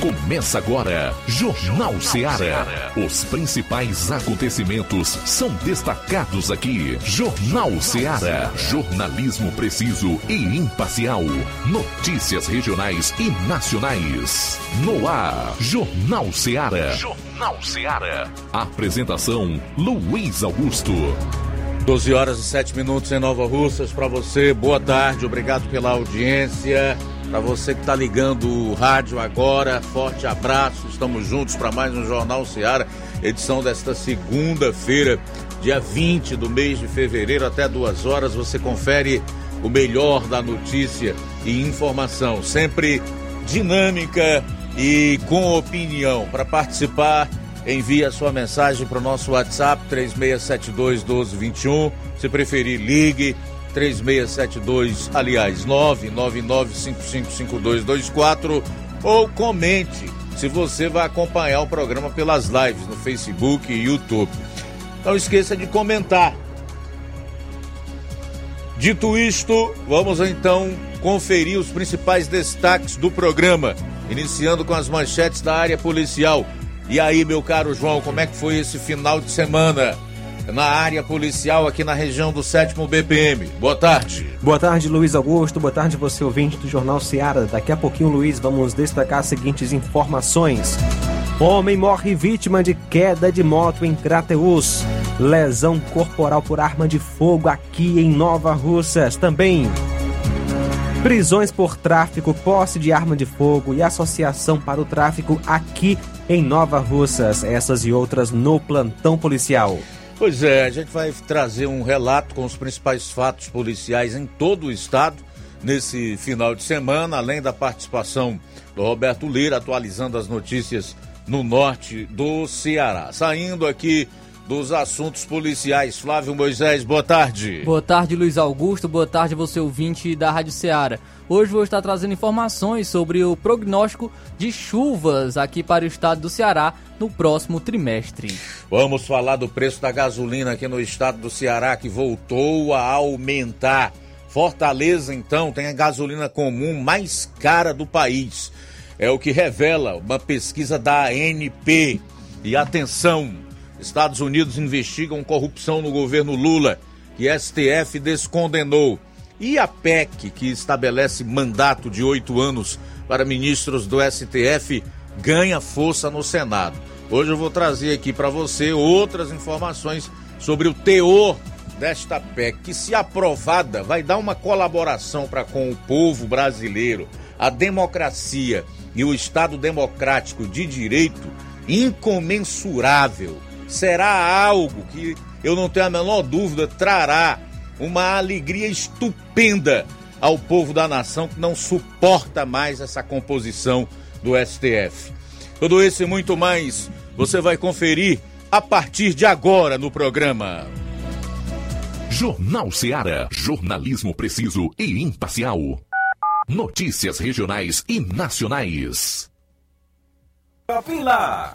Começa agora, Jornal Seara. Os principais acontecimentos são destacados aqui. Jornal Seara. Jornalismo preciso e imparcial. Notícias regionais e nacionais. No ar, Jornal Seara. Jornal Seara. Apresentação: Luiz Augusto. 12 horas e 7 minutos em Nova Russas para você. Boa tarde, obrigado pela audiência. Para você que está ligando o rádio agora, forte abraço. Estamos juntos para mais um Jornal Seara, edição desta segunda-feira, dia 20 do mês de fevereiro, até duas horas. Você confere o melhor da notícia e informação, sempre dinâmica e com opinião. Para participar, envie a sua mensagem para o nosso WhatsApp 3672 1221. Se preferir, ligue 3672, aliás, 999555224 ou comente se você vai acompanhar o programa pelas lives no Facebook e YouTube. Não esqueça de comentar. Dito isto, vamos então conferir os principais destaques do programa, iniciando com as manchetes da área policial. E aí, meu caro João, como é que foi esse final de semana? Na área policial aqui na região do 7 BPM. Boa tarde. Boa tarde, Luiz Augusto. Boa tarde, você ouvinte do Jornal Seara. Daqui a pouquinho, Luiz, vamos destacar as seguintes informações. Homem morre vítima de queda de moto em Crateus. Lesão corporal por arma de fogo aqui em Nova Russas. Também. Prisões por tráfico, posse de arma de fogo e associação para o tráfico aqui em Nova Russas. Essas e outras no plantão policial. Pois é, a gente vai trazer um relato com os principais fatos policiais em todo o estado nesse final de semana, além da participação do Roberto Lira atualizando as notícias no norte do Ceará. Saindo aqui dos assuntos policiais, Flávio Moisés, boa tarde. Boa tarde, Luiz Augusto, boa tarde você ouvinte da Rádio Ceará. Hoje vou estar trazendo informações sobre o prognóstico de chuvas aqui para o estado do Ceará no próximo trimestre. Vamos falar do preço da gasolina aqui no estado do Ceará que voltou a aumentar. Fortaleza, então, tem a gasolina comum mais cara do país. É o que revela uma pesquisa da ANP. E atenção, Estados Unidos investigam corrupção no governo Lula, que STF descondenou. E a PEC, que estabelece mandato de oito anos para ministros do STF, ganha força no Senado. Hoje eu vou trazer aqui para você outras informações sobre o teor desta PEC, que, se aprovada, vai dar uma colaboração para com o povo brasileiro, a democracia e o Estado democrático de direito incomensurável. Será algo que eu não tenho a menor dúvida trará uma alegria estupenda ao povo da nação que não suporta mais essa composição do STF. Tudo isso e muito mais você vai conferir a partir de agora no programa. Jornal Seara. Jornalismo preciso e imparcial. Notícias regionais e nacionais. Lá.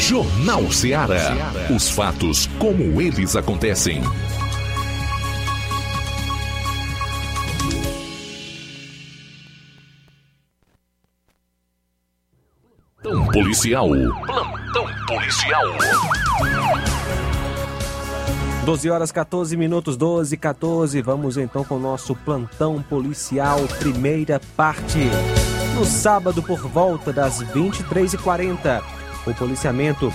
Jornal Ceará. Os fatos como eles acontecem. Plantão policial. Plantão policial. 12 horas 14 minutos, 12 e 14. Vamos então com o nosso plantão policial, primeira parte. No sábado, por volta das 23h40, o policiamento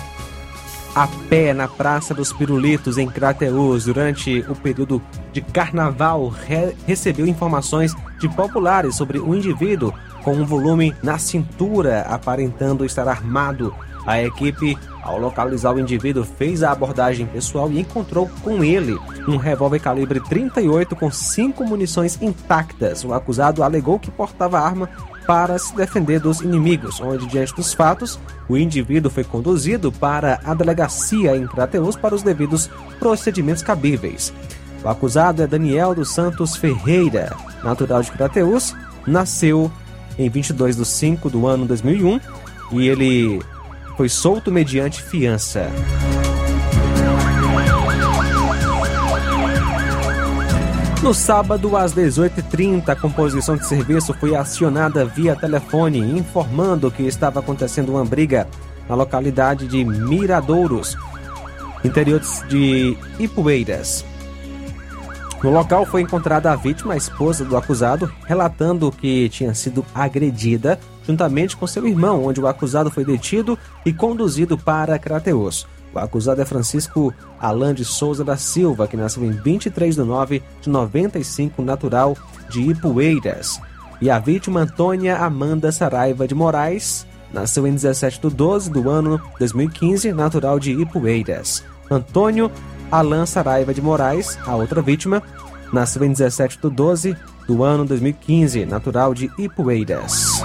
a pé na Praça dos Pirulitos, em Crateus, durante o período de carnaval, re recebeu informações de populares sobre um indivíduo com um volume na cintura, aparentando estar armado. A equipe, ao localizar o indivíduo, fez a abordagem pessoal e encontrou com ele um revólver calibre 38 com cinco munições intactas. O acusado alegou que portava arma para se defender dos inimigos, onde, diante dos fatos, o indivíduo foi conduzido para a delegacia em Crateus para os devidos procedimentos cabíveis. O acusado é Daniel dos Santos Ferreira, natural de Crateus, nasceu em 22 de 5 do ano 2001 e ele foi solto mediante fiança. No sábado, às 18h30, a composição de serviço foi acionada via telefone, informando que estava acontecendo uma briga na localidade de Miradouros, interior de Ipueiras. No local foi encontrada a vítima, a esposa do acusado, relatando que tinha sido agredida juntamente com seu irmão, onde o acusado foi detido e conduzido para Crateus. O acusado é Francisco Alain de Souza da Silva, que nasceu em 23 de 9 de 95, natural de Ipueiras. E a vítima Antônia Amanda Saraiva de Moraes, nasceu em 17 de 12 do ano 2015, natural de Ipueiras. Antônio Alain Saraiva de Moraes, a outra vítima, nasceu em 17 de 12 do ano 2015, natural de Ipueiras.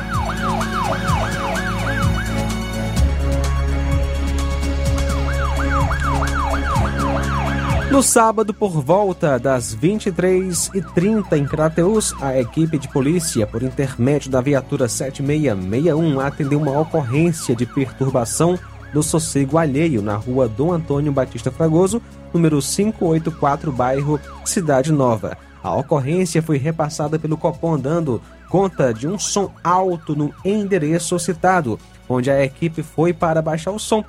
No sábado, por volta das 23h30 em Crateus, a equipe de polícia, por intermédio da viatura 7661, atendeu uma ocorrência de perturbação do sossego alheio na rua Dom Antônio Batista Fragoso, número 584, bairro Cidade Nova. A ocorrência foi repassada pelo Copom dando conta de um som alto no endereço citado, onde a equipe foi para baixar o som.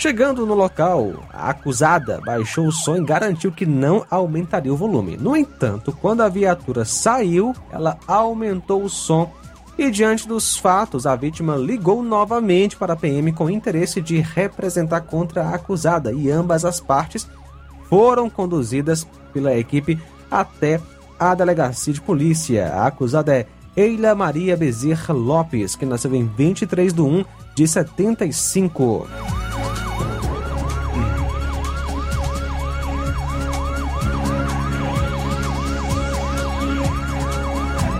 Chegando no local, a acusada baixou o som e garantiu que não aumentaria o volume. No entanto, quando a viatura saiu, ela aumentou o som e, diante dos fatos, a vítima ligou novamente para a PM com interesse de representar contra a acusada e ambas as partes foram conduzidas pela equipe até a delegacia de polícia. A acusada é Eila Maria Bezerra Lopes, que nasceu em 23 de 1 de 75.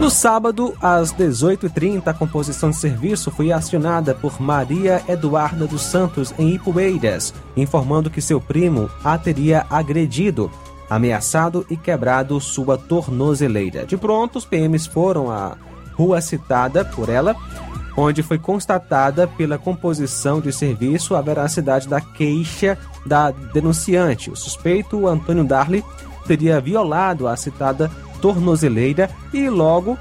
No sábado, às 18h30, a composição de serviço foi acionada por Maria Eduarda dos Santos em Ipueiras, informando que seu primo a teria agredido, ameaçado e quebrado sua tornozeleira. De pronto, os PMs foram à rua citada por ela, onde foi constatada pela composição de serviço a veracidade da queixa da denunciante. O suspeito, Antônio Darley, teria violado a citada tornozeleira e logo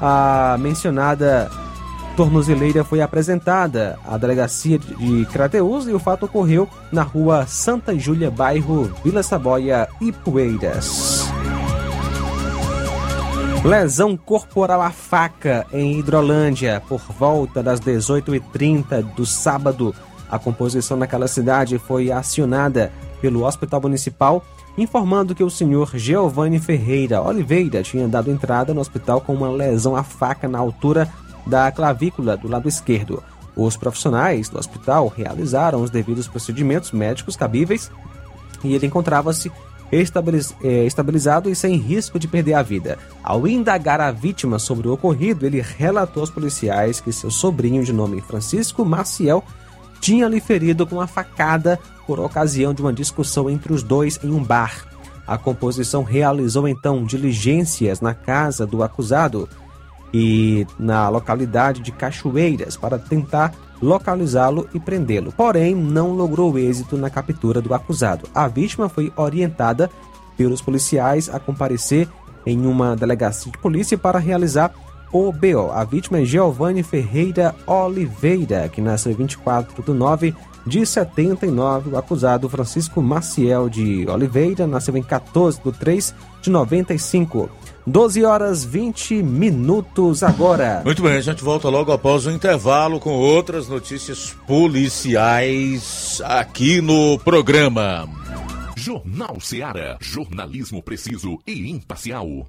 a mencionada tornozeleira foi apresentada à delegacia de Crateus e o fato ocorreu na rua Santa Júlia, bairro Vila Saboia e Poeiras. Lesão corporal à faca em Hidrolândia por volta das 18h30 do sábado. A composição naquela cidade foi acionada pelo Hospital Municipal informando que o senhor Giovanni Ferreira Oliveira tinha dado entrada no hospital com uma lesão à faca na altura da clavícula do lado esquerdo. Os profissionais do hospital realizaram os devidos procedimentos médicos cabíveis e ele encontrava-se eh, estabilizado e sem risco de perder a vida. Ao indagar a vítima sobre o ocorrido, ele relatou aos policiais que seu sobrinho, de nome Francisco Maciel, tinha lhe ferido com uma facada por ocasião de uma discussão entre os dois em um bar. A composição realizou então diligências na casa do acusado e na localidade de Cachoeiras para tentar localizá-lo e prendê-lo. Porém, não logrou êxito na captura do acusado. A vítima foi orientada pelos policiais a comparecer em uma delegacia de polícia para realizar o BO. A vítima é Giovanni Ferreira Oliveira, que nasceu em 24 de 9 de 79. O acusado Francisco Maciel de Oliveira nasceu em 14 de 3 de 95. 12 horas 20 minutos agora. Muito bem, a gente volta logo após o intervalo com outras notícias policiais aqui no programa. Jornal Seara. Jornalismo preciso e imparcial.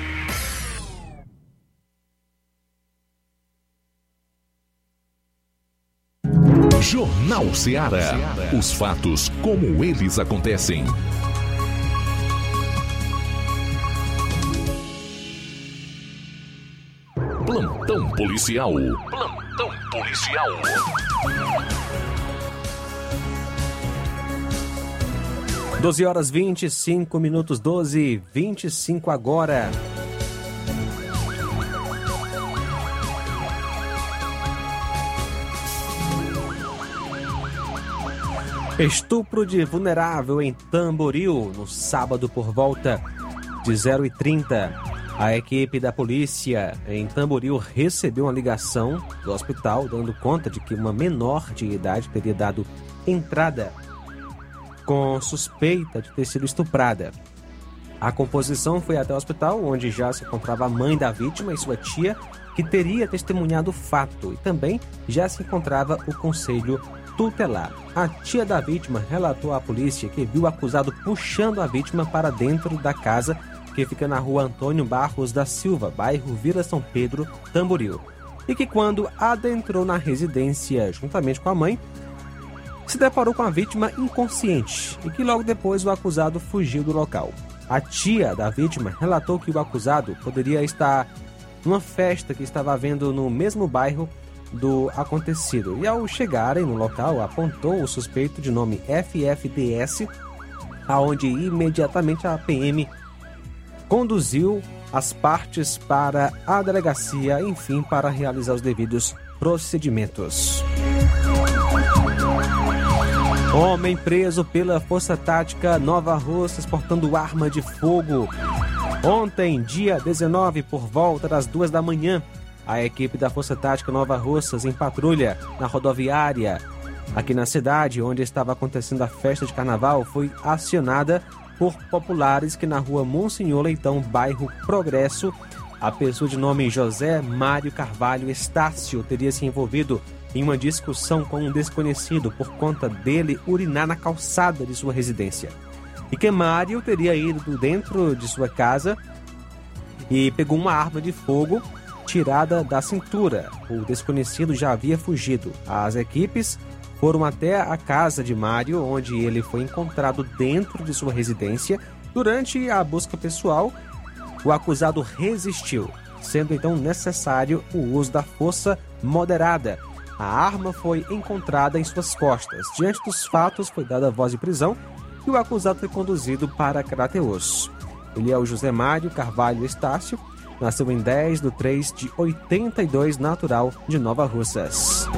Jornal Ceará. Os fatos como eles acontecem. Plantão policial. Plantão policial. Doze horas 25 minutos, 12 e 25 agora. Estupro de vulnerável em Tamboril, no sábado por volta de 0 e 30. A equipe da polícia em Tamboril recebeu uma ligação do hospital dando conta de que uma menor de idade teria dado entrada com suspeita de ter sido estuprada. A composição foi até o hospital, onde já se encontrava a mãe da vítima e sua tia, que teria testemunhado o fato, e também já se encontrava o conselho tutelar. A tia da vítima relatou à polícia que viu o acusado puxando a vítima para dentro da casa que fica na rua Antônio Barros da Silva, bairro Vila São Pedro, Tamboril. E que quando adentrou na residência juntamente com a mãe, se deparou com a vítima inconsciente e que logo depois o acusado fugiu do local. A tia da vítima relatou que o acusado poderia estar numa festa que estava havendo no mesmo bairro do acontecido. E ao chegarem no local, apontou o suspeito de nome FFDS, aonde imediatamente a PM conduziu as partes para a delegacia, enfim, para realizar os devidos procedimentos. Homem preso pela Força Tática Nova Russa exportando arma de fogo. Ontem, dia 19, por volta das duas da manhã, a equipe da Força Tática Nova Russas em patrulha na rodoviária aqui na cidade, onde estava acontecendo a festa de carnaval, foi acionada por populares que na rua Monsenhor Leitão, bairro Progresso, a pessoa de nome José Mário Carvalho Estácio teria se envolvido em uma discussão com um desconhecido por conta dele urinar na calçada de sua residência. E que Mário teria ido dentro de sua casa e pegou uma arma de fogo tirada da cintura. O desconhecido já havia fugido. As equipes foram até a casa de Mário, onde ele foi encontrado dentro de sua residência. Durante a busca pessoal, o acusado resistiu, sendo então necessário o uso da força moderada. A arma foi encontrada em suas costas. Diante dos fatos, foi dada voz de prisão e o acusado foi conduzido para Crateus. Ele é o José Mário Carvalho Estácio, nasceu em 10 de 3 de 82, natural de Nova Russas.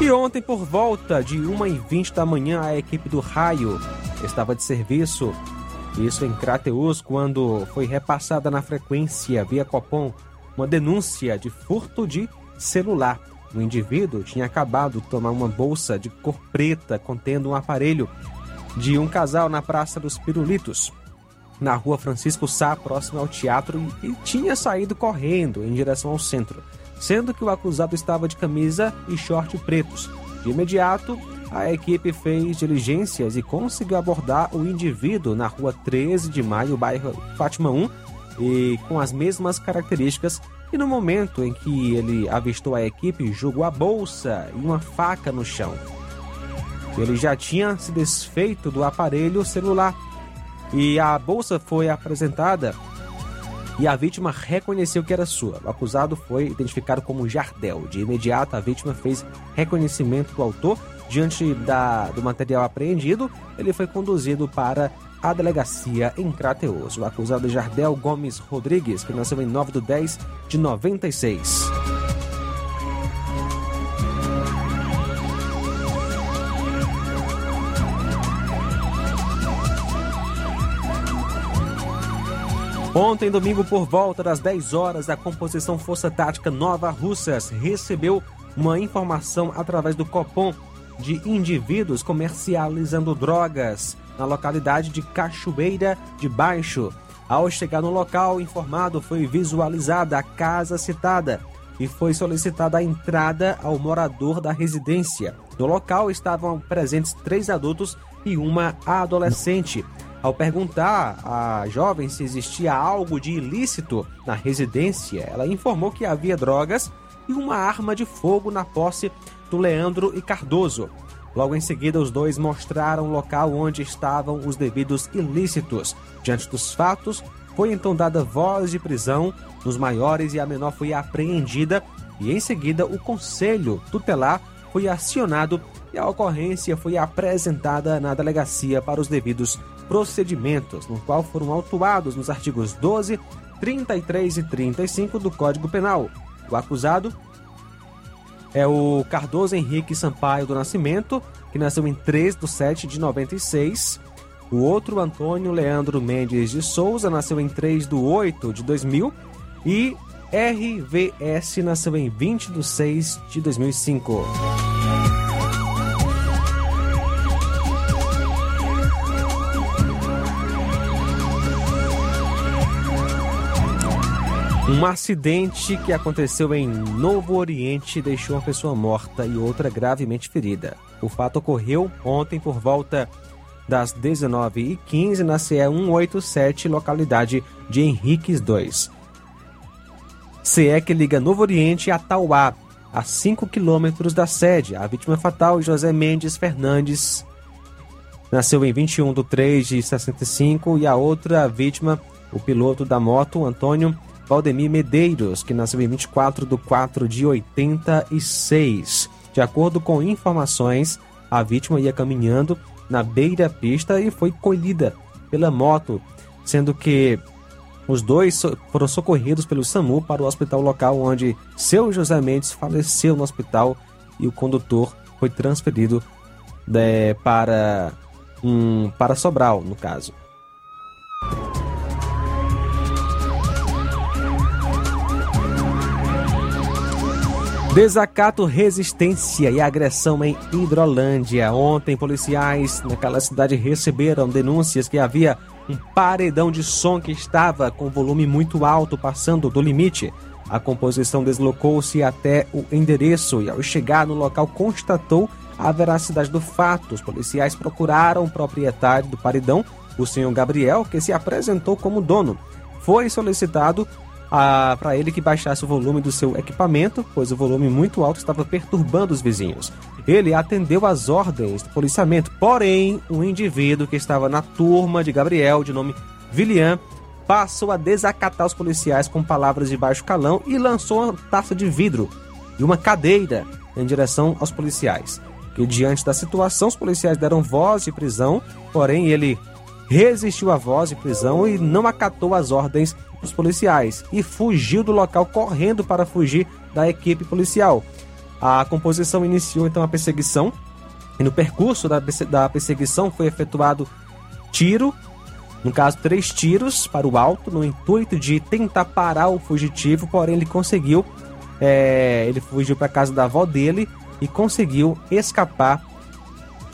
E ontem, por volta de 1h20 da manhã, a equipe do Raio estava de serviço, isso em Crateus, quando foi repassada na frequência via Copom uma denúncia de furto de celular. O indivíduo tinha acabado de tomar uma bolsa de cor preta contendo um aparelho de um casal na Praça dos Pirulitos, na rua Francisco Sá, próximo ao teatro, e tinha saído correndo em direção ao centro sendo que o acusado estava de camisa e short pretos. De imediato, a equipe fez diligências e conseguiu abordar o indivíduo na rua 13 de maio, bairro Fátima 1, e com as mesmas características. E no momento em que ele avistou a equipe, jogou a bolsa e uma faca no chão. Ele já tinha se desfeito do aparelho celular e a bolsa foi apresentada e a vítima reconheceu que era sua. O acusado foi identificado como Jardel. De imediato, a vítima fez reconhecimento do autor. Diante da, do material apreendido, ele foi conduzido para a delegacia em Crateus. O acusado Jardel Gomes Rodrigues, que nasceu em 9 de 10 de 96. Ontem, domingo, por volta das 10 horas, a composição Força Tática Nova Russas recebeu uma informação através do Copom de indivíduos comercializando drogas na localidade de Cachoeira de Baixo. Ao chegar no local informado, foi visualizada a casa citada e foi solicitada a entrada ao morador da residência. No local estavam presentes três adultos e uma adolescente. Ao perguntar à jovem se existia algo de ilícito na residência, ela informou que havia drogas e uma arma de fogo na posse do Leandro e Cardoso. Logo em seguida, os dois mostraram o local onde estavam os devidos ilícitos. Diante dos fatos, foi então dada voz de prisão nos maiores e a menor foi apreendida e em seguida o conselho tutelar foi acionado e a ocorrência foi apresentada na delegacia para os devidos procedimentos, no qual foram autuados nos artigos 12, 33 e 35 do Código Penal. O acusado é o Cardoso Henrique Sampaio do Nascimento, que nasceu em 3 de 7 de 96. O outro, Antônio Leandro Mendes de Souza, nasceu em 3 de 8 de 2000. E RVS nasceu em 20 de 6 de 2005. Um acidente que aconteceu em Novo Oriente deixou uma pessoa morta e outra gravemente ferida. O fato ocorreu ontem por volta das 19h15 na CE 187, localidade de Henriques 2. CE que liga Novo Oriente a Tauá, a 5 quilômetros da sede. A vítima fatal, José Mendes Fernandes, nasceu em 21 de 3 de 65 e a outra vítima, o piloto da moto, Antônio Valdemir Medeiros, que nasceu em 24 de 4 de 86. De acordo com informações, a vítima ia caminhando na beira-pista e foi colhida pela moto, sendo que os dois foram socorridos pelo SAMU para o hospital local, onde seu José Mendes faleceu no hospital e o condutor foi transferido né, para, um, para Sobral, no caso. Desacato, resistência e agressão em Hidrolândia. Ontem, policiais naquela cidade receberam denúncias que havia um paredão de som que estava com volume muito alto, passando do limite. A composição deslocou-se até o endereço e, ao chegar no local, constatou a veracidade do fato. Os policiais procuraram o proprietário do paredão, o senhor Gabriel, que se apresentou como dono. Foi solicitado para ele que baixasse o volume do seu equipamento, pois o volume muito alto estava perturbando os vizinhos. Ele atendeu às ordens do policiamento, porém, um indivíduo que estava na turma de Gabriel, de nome Vilian, passou a desacatar os policiais com palavras de baixo calão e lançou uma taça de vidro e uma cadeira em direção aos policiais. Que diante da situação, os policiais deram voz de prisão, porém ele resistiu à voz de prisão e não acatou as ordens dos policiais e fugiu do local correndo para fugir da equipe policial. A composição iniciou então a perseguição e no percurso da, da perseguição foi efetuado tiro, no caso três tiros para o alto, no intuito de tentar parar o fugitivo, porém ele conseguiu, é, ele fugiu para a casa da avó dele e conseguiu escapar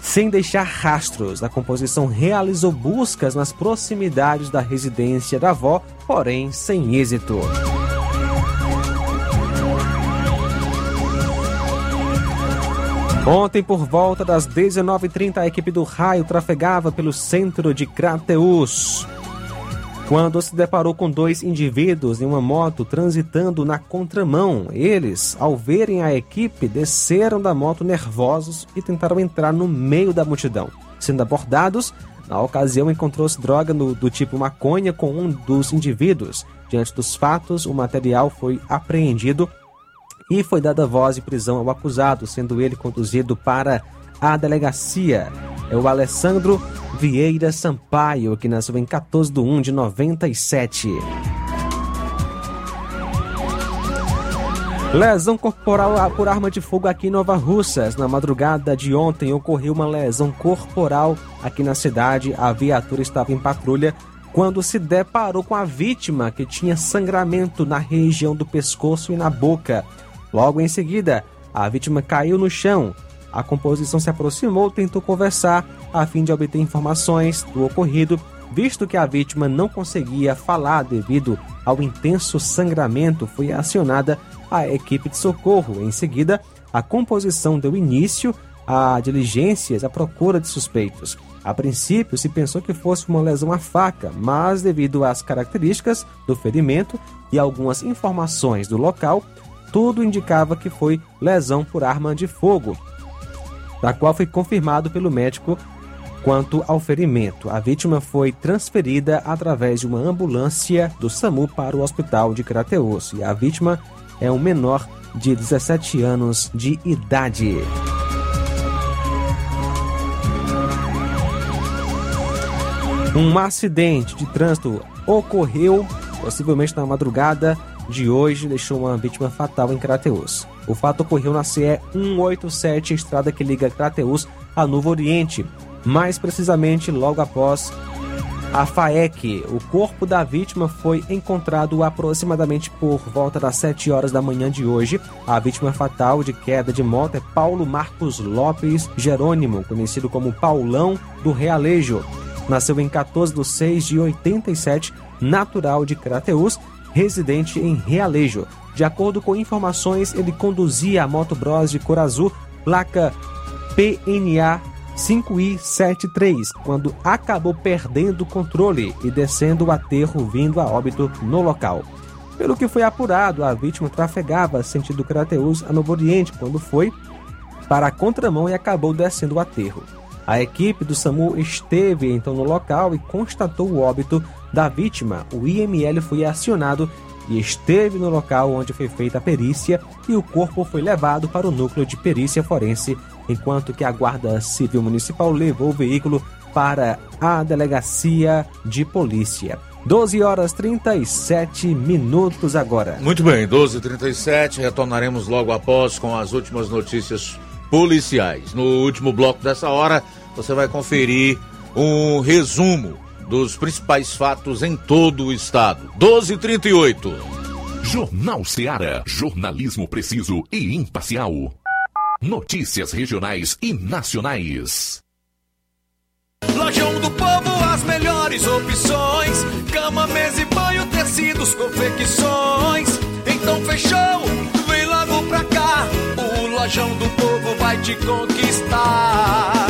sem deixar rastros. A composição realizou buscas nas proximidades da residência da avó, porém sem êxito. Ontem, por volta das 19h30, a equipe do raio trafegava pelo centro de Crateus quando se deparou com dois indivíduos em uma moto transitando na contramão. Eles, ao verem a equipe, desceram da moto nervosos e tentaram entrar no meio da multidão. Sendo abordados, na ocasião encontrou-se droga no, do tipo maconha com um dos indivíduos. Diante dos fatos, o material foi apreendido e foi dada voz de prisão ao acusado, sendo ele conduzido para a delegacia. É o Alessandro Vieira Sampaio, que nasceu em 14 de 1 de 97. Lesão corporal por arma de fogo aqui em Nova Russas. Na madrugada de ontem ocorreu uma lesão corporal aqui na cidade. A viatura estava em patrulha quando se deparou com a vítima que tinha sangramento na região do pescoço e na boca. Logo em seguida, a vítima caiu no chão. A composição se aproximou e tentou conversar a fim de obter informações do ocorrido, visto que a vítima não conseguia falar devido ao intenso sangramento, foi acionada a equipe de socorro. Em seguida, a composição deu início a diligências à procura de suspeitos. A princípio, se pensou que fosse uma lesão à faca, mas devido às características do ferimento e algumas informações do local, tudo indicava que foi lesão por arma de fogo, da qual foi confirmado pelo médico quanto ao ferimento. A vítima foi transferida através de uma ambulância do SAMU para o hospital de Crateus e a vítima é um menor de 17 anos de idade. Um acidente de trânsito ocorreu possivelmente na madrugada de hoje deixou uma vítima fatal em Crateus. O fato ocorreu na CE 187, estrada que liga Crateus a Novo Oriente, mais precisamente logo após a FAEC. O corpo da vítima foi encontrado aproximadamente por volta das 7 horas da manhã de hoje. A vítima fatal de queda de moto é Paulo Marcos Lopes Jerônimo, conhecido como Paulão do Realejo. Nasceu em 14 de 6 de 87, natural de Crateus residente em Realejo. De acordo com informações, ele conduzia a moto Bros de cor azul, placa PNA 5i73, quando acabou perdendo o controle e descendo o aterro vindo a óbito no local. Pelo que foi apurado, a vítima trafegava sentido Crateus a Novo Oriente quando foi para a contramão e acabou descendo o aterro. A equipe do SAMU esteve então no local e constatou o óbito da vítima, o IML foi acionado e esteve no local onde foi feita a perícia e o corpo foi levado para o núcleo de perícia forense, enquanto que a Guarda Civil Municipal levou o veículo para a delegacia de polícia. 12 horas 37 minutos agora. Muito bem, 12 h 37 retornaremos logo após com as últimas notícias policiais. No último bloco dessa hora, você vai conferir um resumo dos principais fatos em todo o estado. 12:38. Jornal Seara. Jornalismo preciso e imparcial. Notícias regionais e nacionais. Lojão do Povo, as melhores opções: cama, mesa e banho, tecidos, confecções. Então fechou, vem logo pra cá. O Lojão do Povo vai te conquistar.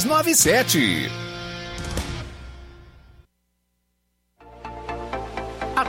6297.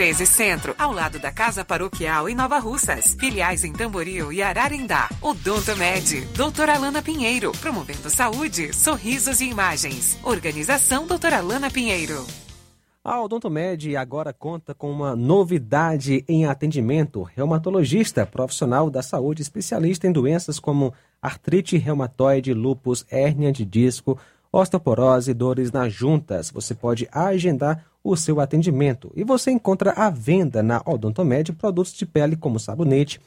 1213 Centro, ao lado da Casa Paroquial em Nova Russas. Filiais em Tamboril e Ararindá. Odonto Med, doutora Alana Pinheiro, promovendo saúde, sorrisos e imagens. Organização doutora Alana Pinheiro. A Odontomed agora conta com uma novidade em atendimento. Reumatologista, profissional da saúde, especialista em doenças como artrite reumatoide, lúpus, hérnia de disco, osteoporose, dores nas juntas. Você pode agendar o seu atendimento e você encontra à venda na Odontomed produtos de pele como sabonete,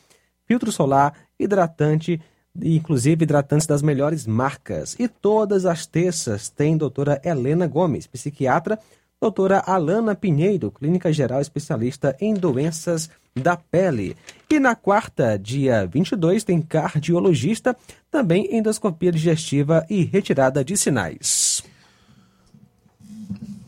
filtro solar, hidratante, inclusive hidratantes das melhores marcas. E todas as terças tem doutora Helena Gomes, psiquiatra, doutora Alana Pinheiro, clínica geral especialista em doenças da pele. E na quarta, dia 22, tem cardiologista, também endoscopia digestiva e retirada de sinais.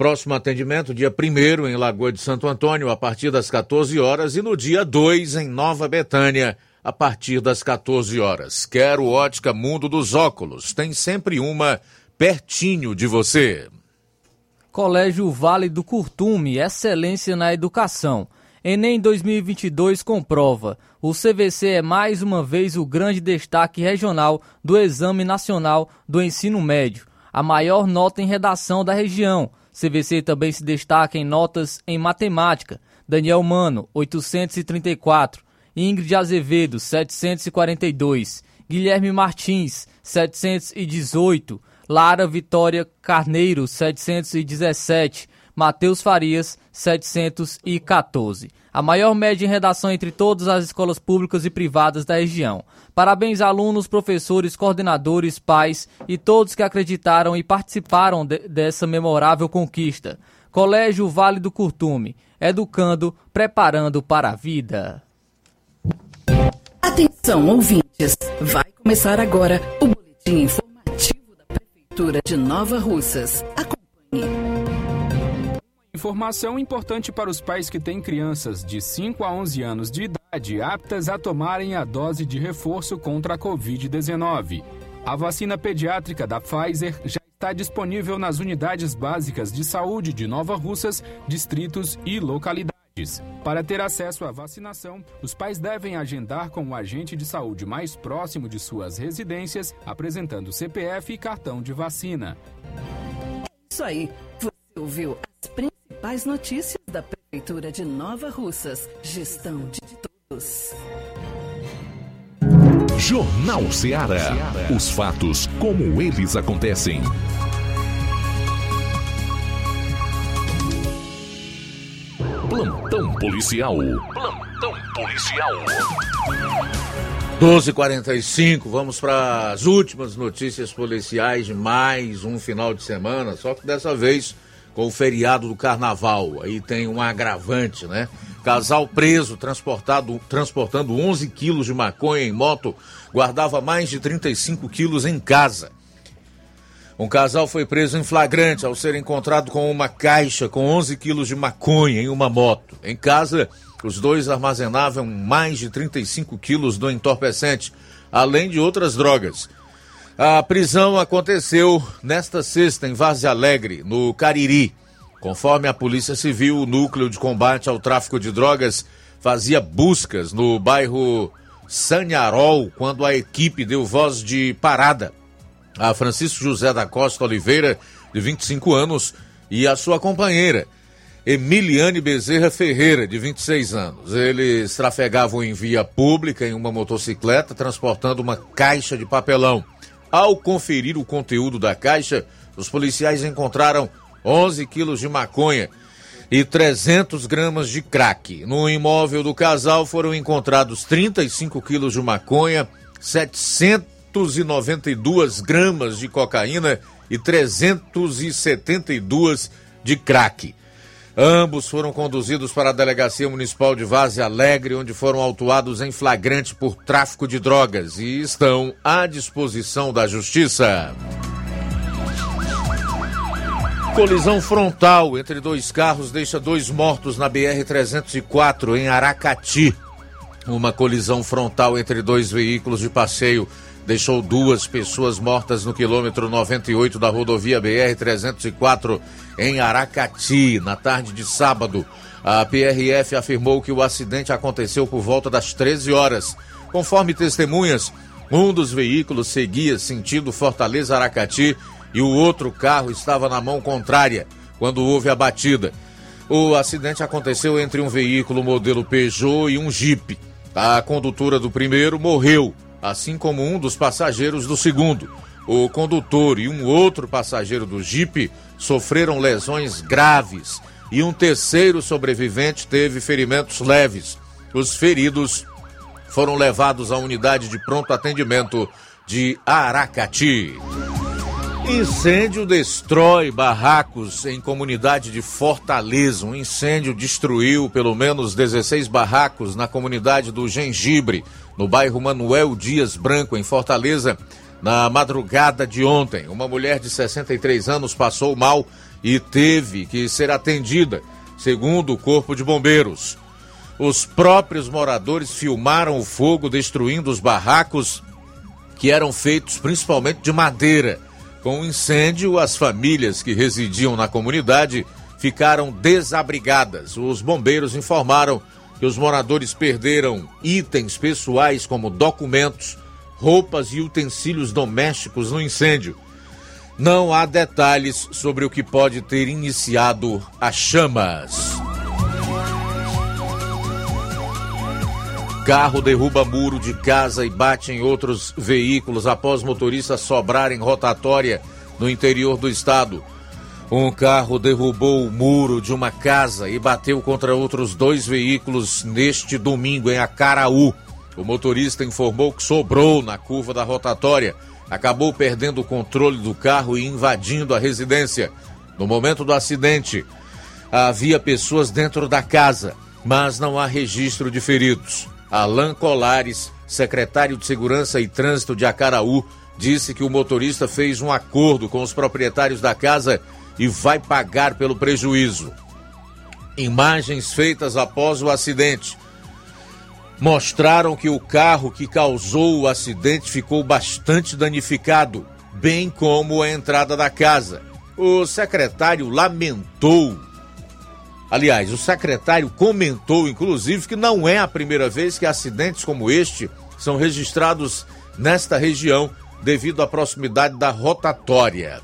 Próximo atendimento, dia 1 em Lagoa de Santo Antônio, a partir das 14 horas, e no dia 2 em Nova Betânia, a partir das 14 horas. Quero ótica Mundo dos Óculos. Tem sempre uma pertinho de você. Colégio Vale do Curtume, excelência na educação. Enem 2022 comprova. O CVC é mais uma vez o grande destaque regional do Exame Nacional do Ensino Médio, a maior nota em redação da região CVC também se destaca em notas em matemática. Daniel Mano, 834. Ingrid Azevedo, 742. Guilherme Martins, 718. Lara Vitória Carneiro, 717. Matheus Farias, 714. A maior média em redação entre todas as escolas públicas e privadas da região. Parabéns alunos, professores, coordenadores, pais e todos que acreditaram e participaram de, dessa memorável conquista. Colégio Vale do Curtume, educando, preparando para a vida. Atenção, ouvintes! Vai começar agora o boletim informativo da Prefeitura de Nova Russas. Acompanhe. Informação importante para os pais que têm crianças de 5 a 11 anos de idade aptas a tomarem a dose de reforço contra a Covid-19. A vacina pediátrica da Pfizer já está disponível nas unidades básicas de saúde de Nova Russas, distritos e localidades. Para ter acesso à vacinação, os pais devem agendar com o agente de saúde mais próximo de suas residências, apresentando CPF e cartão de vacina. Isso aí, você ouviu as principais notícias da Prefeitura de Nova Russas. Gestão de todos. Jornal Ceará. Os fatos como eles acontecem. Plantão policial. Plantão policial. 12:45. Vamos para as últimas notícias policiais de mais um final de semana, só que dessa vez com o feriado do carnaval. Aí tem um agravante, né? Casal preso, transportado, transportando 11 quilos de maconha em moto, guardava mais de 35 quilos em casa. Um casal foi preso em flagrante ao ser encontrado com uma caixa com 11 quilos de maconha em uma moto. Em casa, os dois armazenavam mais de 35 quilos do entorpecente, além de outras drogas. A prisão aconteceu nesta sexta em Vaz Alegre, no Cariri. Conforme a Polícia Civil, o Núcleo de Combate ao Tráfico de Drogas fazia buscas no bairro Sanharol quando a equipe deu voz de parada a Francisco José da Costa Oliveira, de 25 anos, e a sua companheira, Emiliane Bezerra Ferreira, de 26 anos. Eles trafegavam em via pública em uma motocicleta, transportando uma caixa de papelão. Ao conferir o conteúdo da caixa, os policiais encontraram 11 quilos de maconha e 300 gramas de crack. No imóvel do casal foram encontrados 35 quilos de maconha, 792 gramas de cocaína e 372 de crack. Ambos foram conduzidos para a Delegacia Municipal de Vaze Alegre, onde foram autuados em flagrante por tráfico de drogas e estão à disposição da Justiça. Colisão frontal entre dois carros deixa dois mortos na BR-304 em Aracati. Uma colisão frontal entre dois veículos de passeio deixou duas pessoas mortas no quilômetro 98 da rodovia BR-304 em Aracati, na tarde de sábado. A PRF afirmou que o acidente aconteceu por volta das 13 horas. Conforme testemunhas, um dos veículos seguia sentido Fortaleza Aracati e o outro carro estava na mão contrária quando houve a batida. O acidente aconteceu entre um veículo modelo Peugeot e um Jeep. A condutora do primeiro morreu, assim como um dos passageiros do segundo. O condutor e um outro passageiro do Jeep sofreram lesões graves e um terceiro sobrevivente teve ferimentos leves. Os feridos foram levados à unidade de pronto atendimento de Aracati. Incêndio destrói barracos em comunidade de Fortaleza. Um incêndio destruiu pelo menos 16 barracos na comunidade do Gengibre, no bairro Manuel Dias Branco, em Fortaleza, na madrugada de ontem. Uma mulher de 63 anos passou mal e teve que ser atendida, segundo o Corpo de Bombeiros. Os próprios moradores filmaram o fogo destruindo os barracos que eram feitos principalmente de madeira com o incêndio, as famílias que residiam na comunidade ficaram desabrigadas. Os bombeiros informaram que os moradores perderam itens pessoais como documentos, roupas e utensílios domésticos no incêndio. Não há detalhes sobre o que pode ter iniciado as chamas. Carro derruba muro de casa e bate em outros veículos após motorista sobrar em rotatória no interior do estado. Um carro derrubou o muro de uma casa e bateu contra outros dois veículos neste domingo em Acaraú. O motorista informou que sobrou na curva da rotatória, acabou perdendo o controle do carro e invadindo a residência. No momento do acidente, havia pessoas dentro da casa, mas não há registro de feridos. Alain Colares, secretário de Segurança e Trânsito de Acaraú, disse que o motorista fez um acordo com os proprietários da casa e vai pagar pelo prejuízo. Imagens feitas após o acidente mostraram que o carro que causou o acidente ficou bastante danificado, bem como a entrada da casa. O secretário lamentou Aliás, o secretário comentou, inclusive, que não é a primeira vez que acidentes como este são registrados nesta região devido à proximidade da rotatória.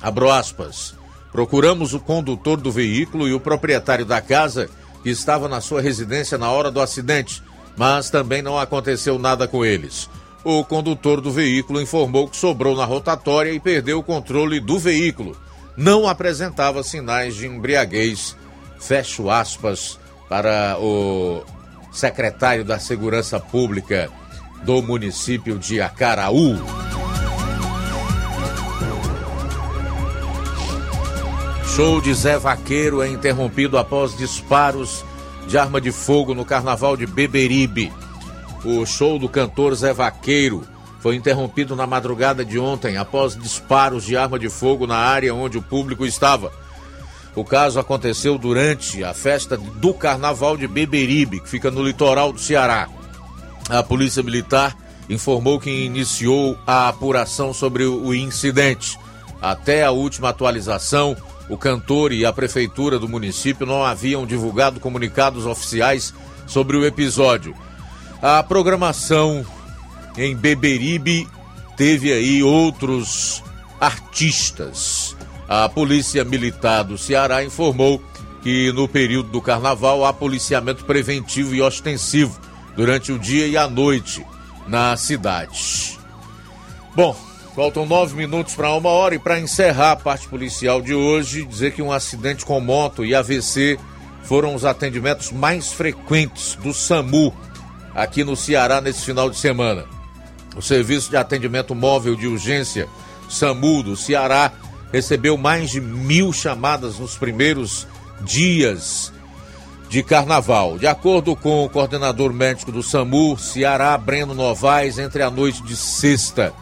Abro aspas. Procuramos o condutor do veículo e o proprietário da casa que estava na sua residência na hora do acidente, mas também não aconteceu nada com eles. O condutor do veículo informou que sobrou na rotatória e perdeu o controle do veículo. Não apresentava sinais de embriaguez fecho aspas, para o secretário da Segurança Pública do município de Acaraú. Show de Zé Vaqueiro é interrompido após disparos de arma de fogo no carnaval de Beberibe. O show do cantor Zé Vaqueiro foi interrompido na madrugada de ontem após disparos de arma de fogo na área onde o público estava. O caso aconteceu durante a festa do Carnaval de Beberibe, que fica no litoral do Ceará. A Polícia Militar informou que iniciou a apuração sobre o incidente. Até a última atualização, o cantor e a prefeitura do município não haviam divulgado comunicados oficiais sobre o episódio. A programação em Beberibe teve aí outros artistas. A Polícia Militar do Ceará informou que no período do carnaval há policiamento preventivo e ostensivo durante o dia e a noite na cidade. Bom, faltam nove minutos para uma hora e para encerrar a parte policial de hoje, dizer que um acidente com moto e AVC foram os atendimentos mais frequentes do SAMU aqui no Ceará nesse final de semana. O Serviço de Atendimento Móvel de Urgência SAMU do Ceará recebeu mais de mil chamadas nos primeiros dias de carnaval. De acordo com o coordenador médico do SAMU, Ceará, Breno Novaes, entre a noite de sexta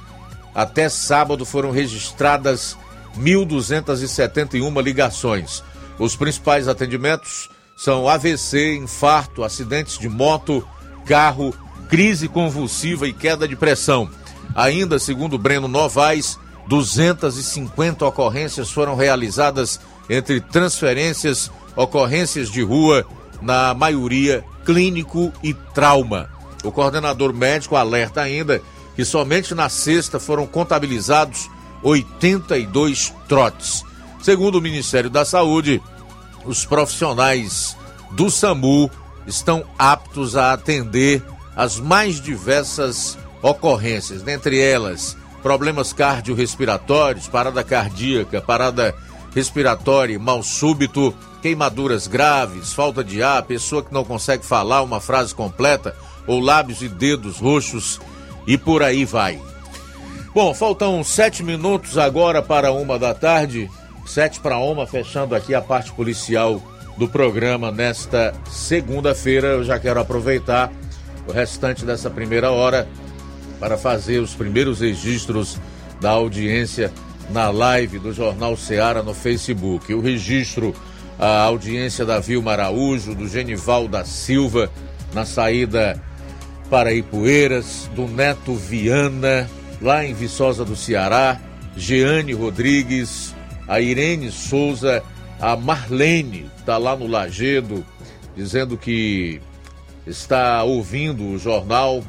até sábado foram registradas 1.271 ligações. Os principais atendimentos são AVC, infarto, acidentes de moto, carro, crise convulsiva e queda de pressão. Ainda, segundo Breno Novaes, 250 ocorrências foram realizadas entre transferências, ocorrências de rua, na maioria clínico e trauma. O coordenador médico alerta ainda que somente na sexta foram contabilizados 82 trotes. Segundo o Ministério da Saúde, os profissionais do SAMU estão aptos a atender as mais diversas ocorrências, dentre elas problemas cardiorrespiratórios, parada cardíaca, parada respiratória, mal súbito, queimaduras graves, falta de ar, pessoa que não consegue falar uma frase completa, ou lábios e dedos roxos, e por aí vai. Bom, faltam sete minutos agora para uma da tarde, sete para uma, fechando aqui a parte policial do programa nesta segunda-feira. Eu já quero aproveitar o restante dessa primeira hora para fazer os primeiros registros da audiência na live do Jornal Seara no Facebook. O registro, a audiência da Vilma Araújo, do Genival da Silva, na saída para Ipueiras, do Neto Viana, lá em Viçosa do Ceará, Jeane Rodrigues, a Irene Souza, a Marlene, está lá no Lagedo, dizendo que está ouvindo o jornal.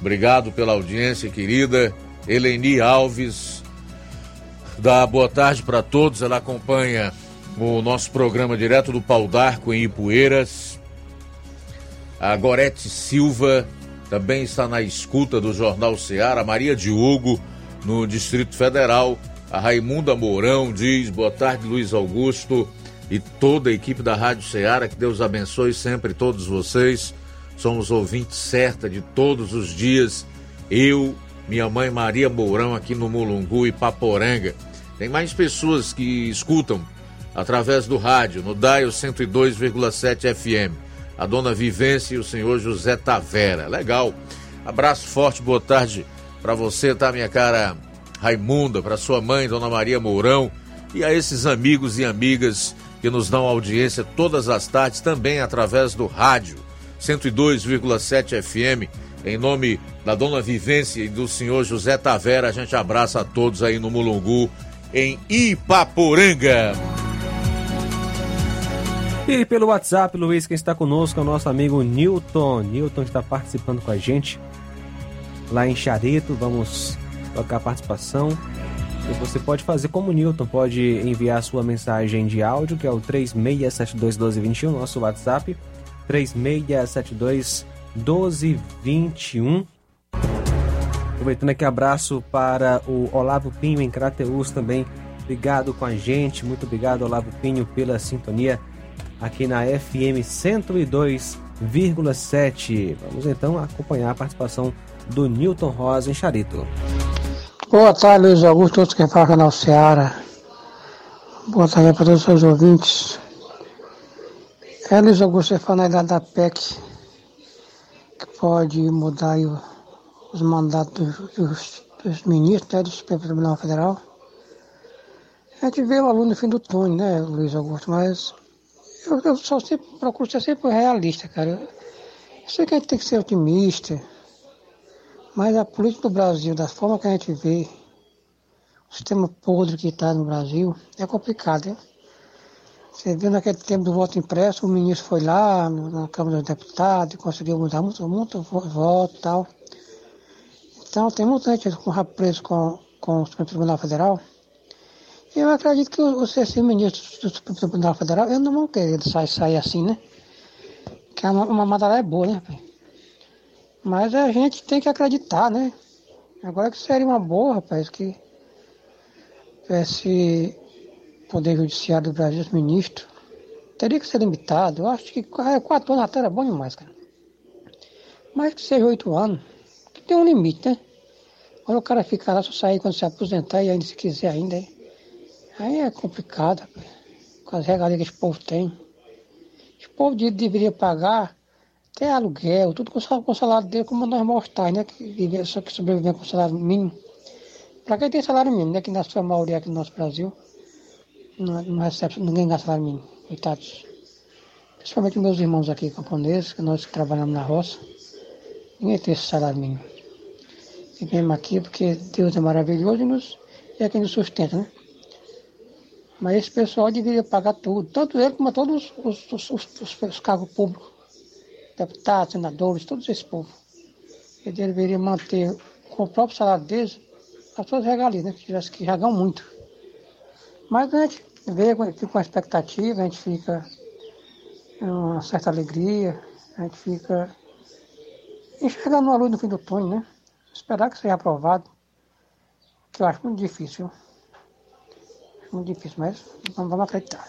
Obrigado pela audiência, querida. Eleni Alves, dá boa tarde para todos. Ela acompanha o nosso programa direto do Pau d'Arco em Ipueiras. A Gorete Silva também está na escuta do Jornal Ceará. Maria Diogo, no Distrito Federal. A Raimunda Mourão diz: boa tarde, Luiz Augusto e toda a equipe da Rádio Ceará. Que Deus abençoe sempre todos vocês. Somos ouvintes certa de todos os dias. Eu, minha mãe Maria Mourão aqui no Mulungu e Paporanga. Tem mais pessoas que escutam através do rádio, no Dial 102,7 FM. A dona Vivência e o senhor José Tavera. Legal. Abraço forte, boa tarde para você, tá, minha cara Raimunda, para sua mãe, dona Maria Mourão, e a esses amigos e amigas que nos dão audiência todas as tardes, também através do rádio 102,7 FM. Em nome da dona Vivência e do senhor José Tavera, a gente abraça a todos aí no Mulungu, em Ipaporanga. E pelo WhatsApp, Luiz, quem está conosco é o nosso amigo Newton. Newton está participando com a gente lá em Charito. Vamos tocar a participação. E você pode fazer como Newton, pode enviar sua mensagem de áudio, que é o 36721221, nosso WhatsApp, 36721221. Aproveitando aqui, abraço para o Olavo Pinho em Crateus também, ligado com a gente. Muito obrigado, Olavo Pinho, pela sintonia aqui na FM 102,7. Vamos então acompanhar a participação do Newton Rosa em Charito. Boa tarde, Luiz Augusto, todos que falam canal Seara. Boa tarde para todos os seus ouvintes. É, Luiz Augusto, você fala da, da PEC, que pode mudar os mandatos dos, dos ministros, né, do Supremo Tribunal Federal. A gente vê o aluno no fim do túnel, né, Luiz Augusto, mas eu, eu só sempre procuro ser sempre realista, cara. Eu, sei que a gente tem que ser otimista, mas a política do Brasil, da forma que a gente vê, o sistema podre que está no Brasil, é complicado, hein? Você viu naquele tempo do voto impresso, o ministro foi lá na Câmara dos Deputados, conseguiu mudar muito, muito voto e tal. Então tem muita gente com preso com, com o Supremo Tribunal Federal. Eu acredito que você ser ministro do Tribunal Federal, eu não vou querer sair, sair assim, né? Que uma, uma madalha é boa, né? Mas a gente tem que acreditar, né? Agora que seria uma boa, rapaz, que esse Poder Judiciário do Brasil, os ministros, teria que ser limitado. Eu acho que quatro anos até era bom demais, cara. Mas que seja oito anos, que tem um limite, né? Quando o cara fica lá, só sair quando se aposentar e ainda se quiser ainda. Aí é complicado. Com as regalias que esse povo tem. Esse povo deveria pagar até aluguel, tudo com o salário dele, como nós mortais, né? Que só que sobrevivem com salário mínimo. Para quem tem salário mínimo, né? Que na sua maioria aqui no nosso Brasil, não, não recebe, ninguém ganha salário mínimo, coitados. Principalmente meus irmãos aqui camponeses, que nós que trabalhamos na roça, ninguém tem esse salário mínimo. E viemos aqui porque Deus é maravilhoso e, nos, e é quem nos sustenta, né? Mas esse pessoal deveria pagar tudo, tanto ele como todos os, os, os, os cargos públicos, deputados, senadores, todos esse povo. Ele deveria manter com o próprio salário deles as suas regalias, né? que, que já ganham muito. Mas a gente vê, fica com a expectativa, a gente fica uma certa alegria, a gente fica enxergando uma luz no fim do túnel, né? Esperar que seja aprovado, que eu acho muito difícil. Muito difícil, mas vamos acreditar.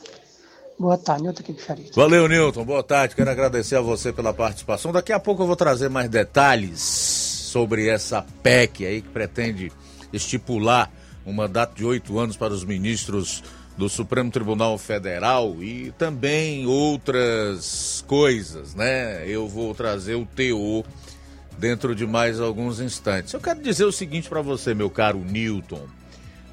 Boa tarde, Nilton aqui de Charito. Valeu, Nilton. Boa tarde. Quero agradecer a você pela participação. Daqui a pouco eu vou trazer mais detalhes sobre essa PEC aí que pretende estipular um mandato de oito anos para os ministros do Supremo Tribunal Federal e também outras coisas, né? Eu vou trazer o teor dentro de mais alguns instantes. Eu quero dizer o seguinte para você, meu caro Newton: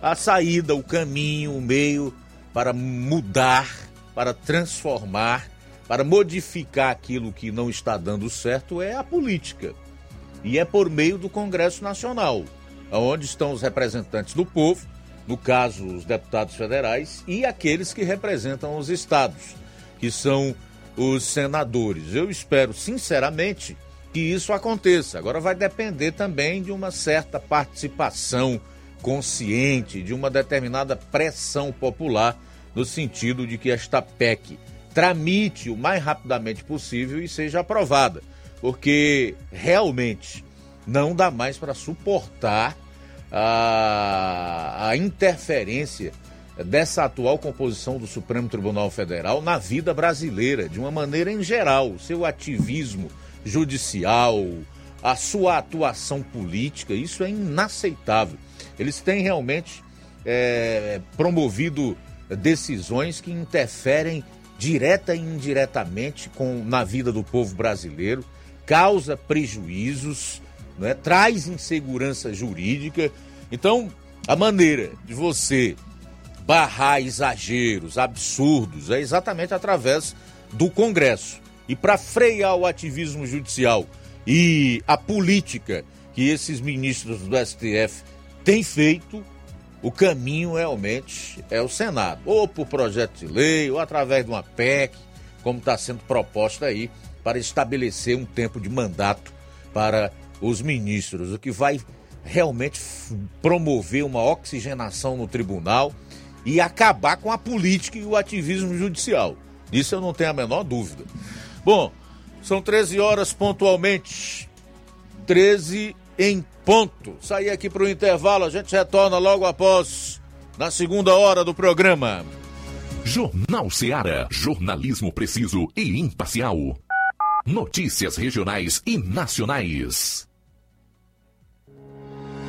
a saída, o caminho, o meio para mudar, para transformar, para modificar aquilo que não está dando certo é a política. E é por meio do Congresso Nacional, onde estão os representantes do povo no caso, os deputados federais, e aqueles que representam os estados, que são os senadores. Eu espero, sinceramente, que isso aconteça. Agora vai depender também de uma certa participação consciente, de uma determinada pressão popular, no sentido de que esta PEC tramite o mais rapidamente possível e seja aprovada, porque realmente não dá mais para suportar a, a interferência dessa atual composição do Supremo Tribunal Federal na vida brasileira, de uma maneira em geral, seu ativismo judicial, a sua atuação política, isso é inaceitável. Eles têm realmente é, promovido decisões que interferem direta e indiretamente com, na vida do povo brasileiro, causa prejuízos, né? traz insegurança jurídica. Então, a maneira de você barrar exageros, absurdos, é exatamente através do Congresso. E para frear o ativismo judicial e a política que esses ministros do STF têm feito, o caminho realmente é o Senado, ou por projeto de lei, ou através de uma PEC, como está sendo proposta aí, para estabelecer um tempo de mandato para os ministros, o que vai realmente promover uma oxigenação no tribunal e acabar com a política e o ativismo judicial. Isso eu não tenho a menor dúvida. Bom, são 13 horas pontualmente. 13 em ponto. Sair aqui para o intervalo, a gente retorna logo após, na segunda hora do programa. Jornal Seara. Jornalismo preciso e imparcial. Notícias regionais e nacionais.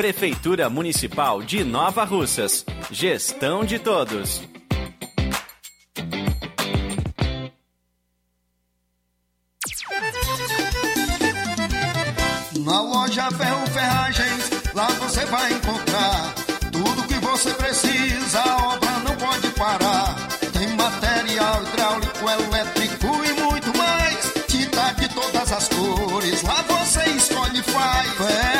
Prefeitura Municipal de Nova Russas. Gestão de todos. Na loja Ferro Ferragens, lá você vai encontrar tudo que você precisa, a obra não pode parar. Tem material hidráulico, elétrico e muito mais. Tinta de todas as cores, lá você escolhe e faz.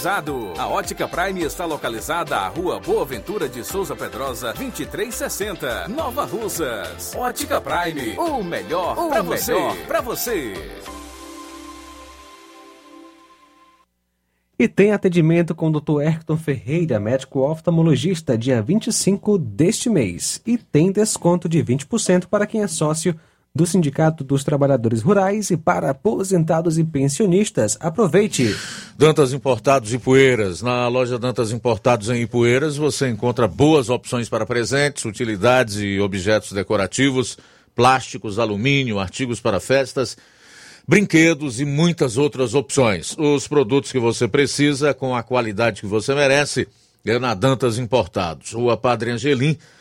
A Ótica Prime está localizada à Rua Boa Ventura de Souza Pedrosa, 2360, Nova Russas. Ótica Prime, o melhor para você. Para você. E tem atendimento com o Dr. Erton Ferreira, médico oftalmologista, dia 25 deste mês. E tem desconto de 20% para quem é sócio do Sindicato dos Trabalhadores Rurais e para aposentados e pensionistas. Aproveite! Dantas Importados e Poeiras. Na loja Dantas Importados em Ipueiras você encontra boas opções para presentes, utilidades e objetos decorativos, plásticos, alumínio, artigos para festas, brinquedos e muitas outras opções. Os produtos que você precisa com a qualidade que você merece é na Dantas Importados. Rua Padre Angelim,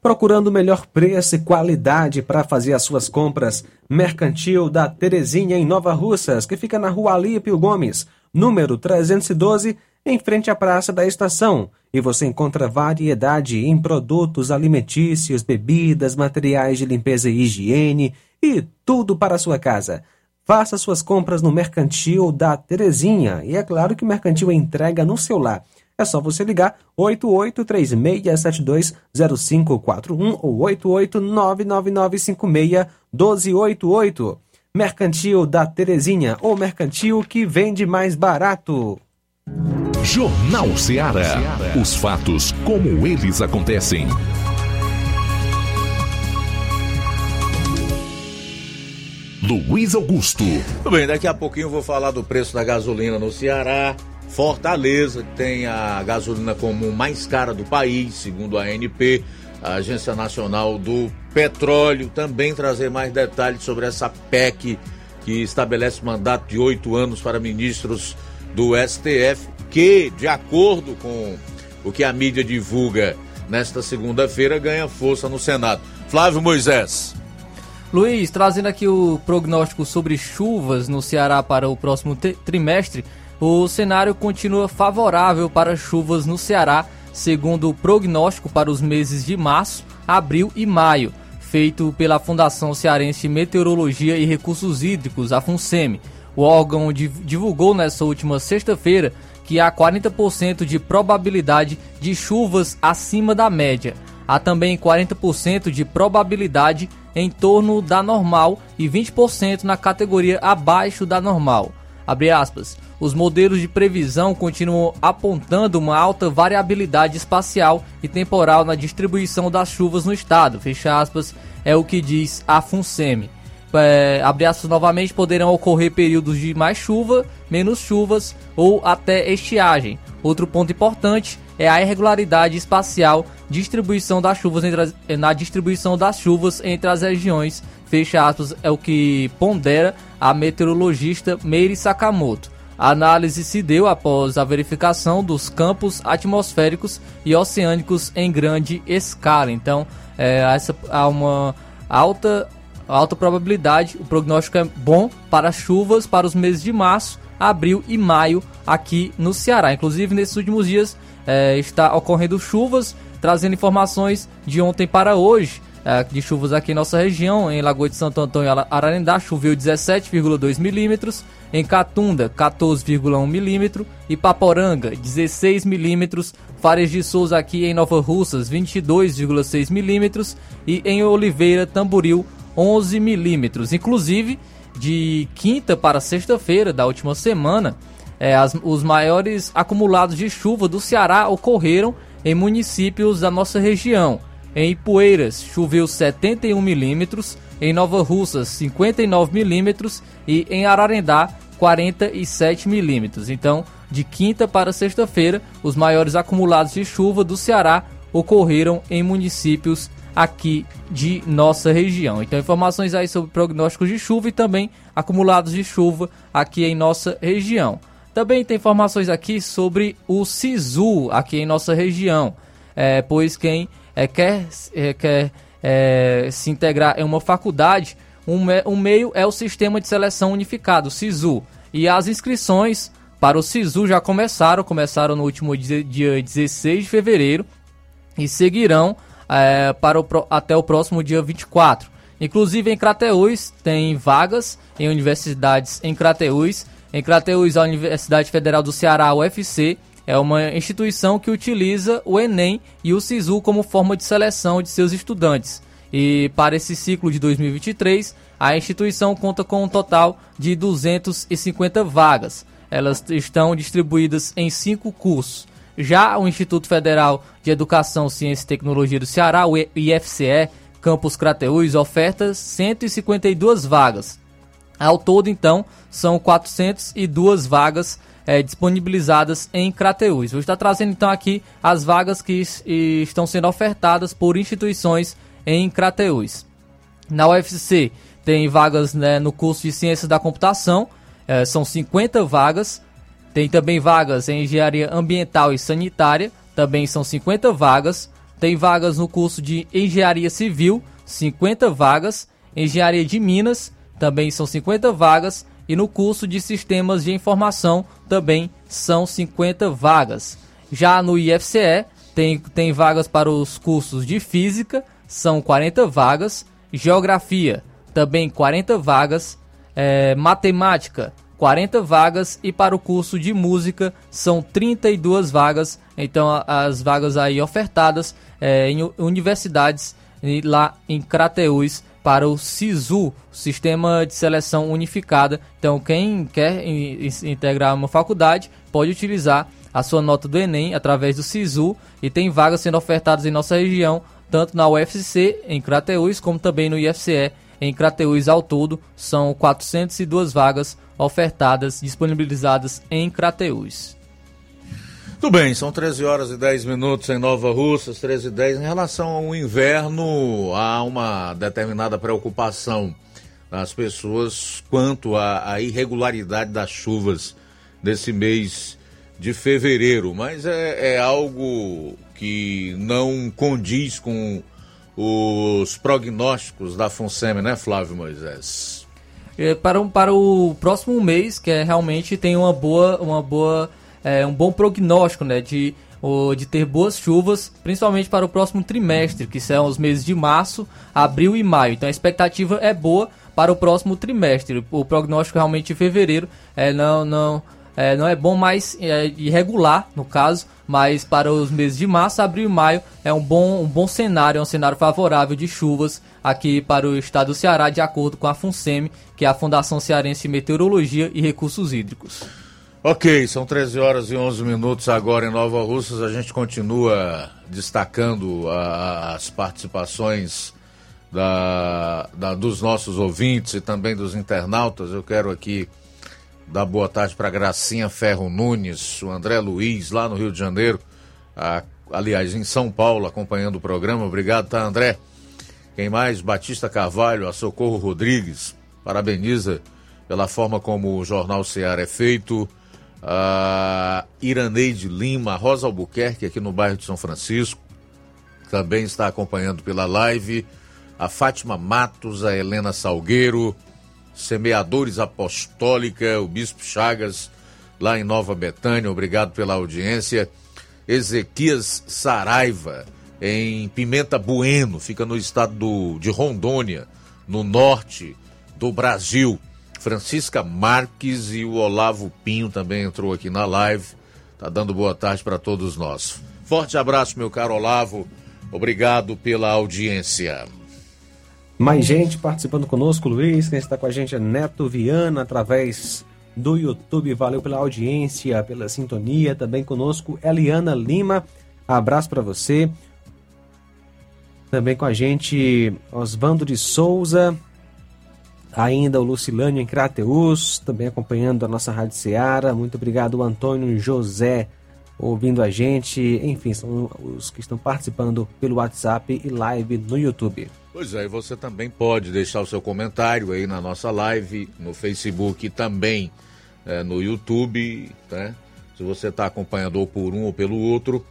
Procurando o melhor preço e qualidade para fazer as suas compras, Mercantil da Terezinha em Nova Russas, que fica na rua Alípio Gomes, número 312, em frente à Praça da Estação. E você encontra variedade em produtos alimentícios, bebidas, materiais de limpeza e higiene e tudo para a sua casa. Faça suas compras no Mercantil da Terezinha. E é claro que o Mercantil entrega no seu lar. É só você ligar 8836720541 ou 88999561288. Mercantil da Terezinha, o mercantil que vende mais barato. Jornal Ceará. Os fatos como eles acontecem. Luiz Augusto. Tudo bem, daqui a pouquinho eu vou falar do preço da gasolina no Ceará. Fortaleza que tem a gasolina comum mais cara do país, segundo a ANP, a Agência Nacional do Petróleo. Também trazer mais detalhes sobre essa PEC que estabelece mandato de oito anos para ministros do STF, que, de acordo com o que a mídia divulga nesta segunda-feira, ganha força no Senado. Flávio Moisés. Luiz, trazendo aqui o prognóstico sobre chuvas no Ceará para o próximo tri- trimestre, o cenário continua favorável para chuvas no Ceará, segundo o prognóstico para os meses de março, abril e maio, feito pela Fundação Cearense de Meteorologia e Recursos Hídricos, a FUNSEMI. O órgão div- divulgou nessa última sexta-feira que há 40% de probabilidade de chuvas acima da média. Há também 40% de probabilidade em torno da normal e 20% na categoria abaixo da normal. Abre aspas. Os modelos de previsão continuam apontando uma alta variabilidade espacial e temporal na distribuição das chuvas no estado. Fecha aspas, é o que diz a FUNSEMI. É, abre aspas novamente, poderão ocorrer períodos de mais chuva, menos chuvas ou até estiagem. Outro ponto importante é a irregularidade espacial distribuição das chuvas entre, na distribuição das chuvas entre as regiões. Fecha aspas, é o que pondera a meteorologista Meire Sakamoto. A análise se deu após a verificação dos campos atmosféricos e oceânicos em grande escala. Então, é, essa, há uma alta, alta probabilidade, o prognóstico é bom para chuvas para os meses de março, abril e maio aqui no Ceará. Inclusive, nesses últimos dias é, está ocorrendo chuvas, trazendo informações de ontem para hoje de chuvas aqui em nossa região. Em Lagoa de Santo Antônio Ararendá choveu 17,2 milímetros, em Catunda 14,1 milímetro e Paporanga 16 milímetros. Fares de Souza aqui em Nova Russas 22,6 milímetros e em Oliveira Tamboril 11 milímetros. Inclusive de quinta para sexta-feira da última semana, é, as, os maiores acumulados de chuva do Ceará ocorreram em municípios da nossa região. Em Ipueiras, choveu 71 milímetros, em Nova Russas, 59 milímetros e em Ararendá, 47 milímetros. Então, de quinta para sexta-feira, os maiores acumulados de chuva do Ceará ocorreram em municípios aqui de nossa região. Então, informações aí sobre prognósticos de chuva e também acumulados de chuva aqui em nossa região. Também tem informações aqui sobre o SISU aqui em nossa região, é, pois quem é, quer, é, quer é, se integrar em uma faculdade, um, um meio é o Sistema de Seleção Unificado, SISU. E as inscrições para o SISU já começaram, começaram no último dia, dia 16 de fevereiro e seguirão é, para o, até o próximo dia 24. Inclusive em Crateús tem vagas em universidades em Crateús. Em Crateús, a Universidade Federal do Ceará, UFC, é uma instituição que utiliza o Enem e o SISU como forma de seleção de seus estudantes. E para esse ciclo de 2023, a instituição conta com um total de 250 vagas. Elas estão distribuídas em cinco cursos. Já o Instituto Federal de Educação, Ciência e Tecnologia do Ceará, o IFCE, Campus Crateús, oferta 152 vagas. Ao todo, então, são 402 vagas é, disponibilizadas em Crateús. Vou estar trazendo então aqui as vagas que estão sendo ofertadas por instituições em Crateús. Na UFC tem vagas né, no curso de Ciências da Computação, é, são 50 vagas. Tem também vagas em Engenharia Ambiental e Sanitária, também são 50 vagas. Tem vagas no curso de Engenharia Civil, 50 vagas. Engenharia de Minas, também são 50 vagas. E no curso de Sistemas de Informação também são 50 vagas. Já no IFCE tem, tem vagas para os cursos de Física, são 40 vagas. Geografia, também 40 vagas. É, matemática, 40 vagas. E para o curso de Música, são 32 vagas. Então, as vagas aí ofertadas é, em universidades lá em Crateús para o SISU, Sistema de Seleção Unificada. Então, quem quer integrar uma faculdade pode utilizar a sua nota do Enem através do SISU e tem vagas sendo ofertadas em nossa região, tanto na UFC em Crateús como também no IFCE em Crateús ao todo. São 402 vagas ofertadas, disponibilizadas em Crateús. Tudo bem, são 13 horas e 10 minutos em Nova Russas, 13 e 10. Em relação ao inverno, há uma determinada preocupação das pessoas quanto à, à irregularidade das chuvas desse mês de fevereiro, mas é, é algo que não condiz com os prognósticos da FONSEMI, né, Flávio Moisés? É, para, para o próximo mês, que é realmente tem uma boa, uma boa é, um bom prognóstico né, de, o, de ter boas chuvas, principalmente para o próximo trimestre, que são os meses de março, abril e maio. Então a expectativa é boa para o próximo trimestre. O prognóstico realmente de fevereiro é, não, não, é, não é bom mais é, irregular, no caso, mas para os meses de março, abril e maio é um bom, um bom cenário, é um cenário favorável de chuvas aqui para o estado do Ceará, de acordo com a FUNSEMI, que é a Fundação Cearense de Meteorologia e Recursos Hídricos. Ok, são 13 horas e 11 minutos agora em Nova Russas. A gente continua destacando a, as participações da, da, dos nossos ouvintes e também dos internautas. Eu quero aqui dar boa tarde para Gracinha Ferro Nunes, o André Luiz, lá no Rio de Janeiro, a, aliás, em São Paulo, acompanhando o programa. Obrigado, tá, André? Quem mais? Batista Carvalho, a Socorro Rodrigues, parabeniza pela forma como o Jornal Seara é feito. A Iraneide Lima, Rosa Albuquerque, aqui no bairro de São Francisco, também está acompanhando pela live. A Fátima Matos, a Helena Salgueiro, Semeadores Apostólica, o Bispo Chagas, lá em Nova Betânia, obrigado pela audiência. Ezequias Saraiva, em Pimenta Bueno, fica no estado do, de Rondônia, no norte do Brasil. Francisca Marques e o Olavo Pinho também entrou aqui na live. Tá dando boa tarde para todos nós. Forte abraço, meu caro Olavo. Obrigado pela audiência. Mais gente participando conosco, Luiz. Quem está com a gente é Neto Viana, através do YouTube. Valeu pela audiência, pela sintonia. Também conosco, Eliana Lima. Abraço para você. Também com a gente, Osvando de Souza. Ainda o Lucilânio em Crateus, também acompanhando a nossa Rádio Seara. Muito obrigado, Antônio José, ouvindo a gente. Enfim, são os que estão participando pelo WhatsApp e live no YouTube. Pois é, e você também pode deixar o seu comentário aí na nossa live, no Facebook e também é, no YouTube, né? Se você está acompanhando ou por um ou pelo outro.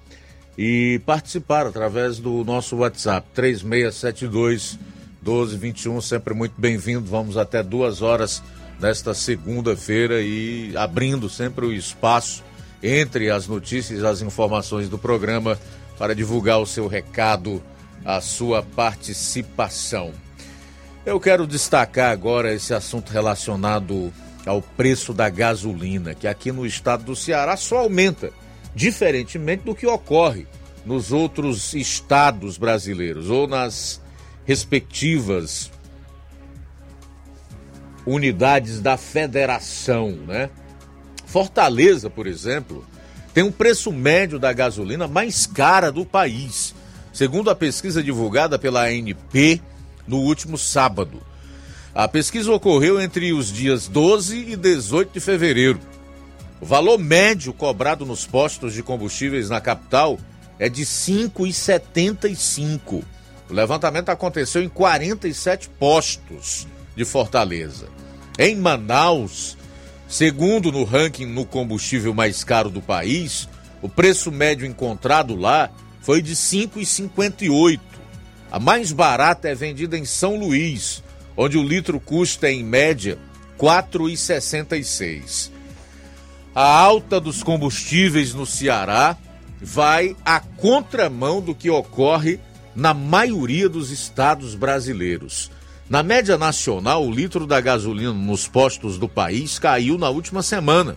E participar através do nosso WhatsApp, 3672 1221, sempre muito bem-vindo. Vamos até duas horas nesta segunda-feira e abrindo sempre o espaço entre as notícias e as informações do programa para divulgar o seu recado a sua participação. Eu quero destacar agora esse assunto relacionado ao preço da gasolina, que aqui no estado do Ceará só aumenta, diferentemente do que ocorre nos outros estados brasileiros ou nas respectivas unidades da federação, né? Fortaleza, por exemplo, tem um preço médio da gasolina mais cara do país segundo a pesquisa divulgada pela ANP no último sábado. A pesquisa ocorreu entre os dias 12 e 18 de fevereiro. O valor médio cobrado nos postos de combustíveis na capital é de R$ 5,75. O levantamento aconteceu em 47 postos de Fortaleza. Em Manaus, segundo no ranking no combustível mais caro do país, o preço médio encontrado lá foi de 5,58. A mais barata é vendida em São Luís, onde o litro custa em média 4,66. A alta dos combustíveis no Ceará vai à contramão do que ocorre na maioria dos estados brasileiros. Na média nacional, o litro da gasolina nos postos do país caiu na última semana.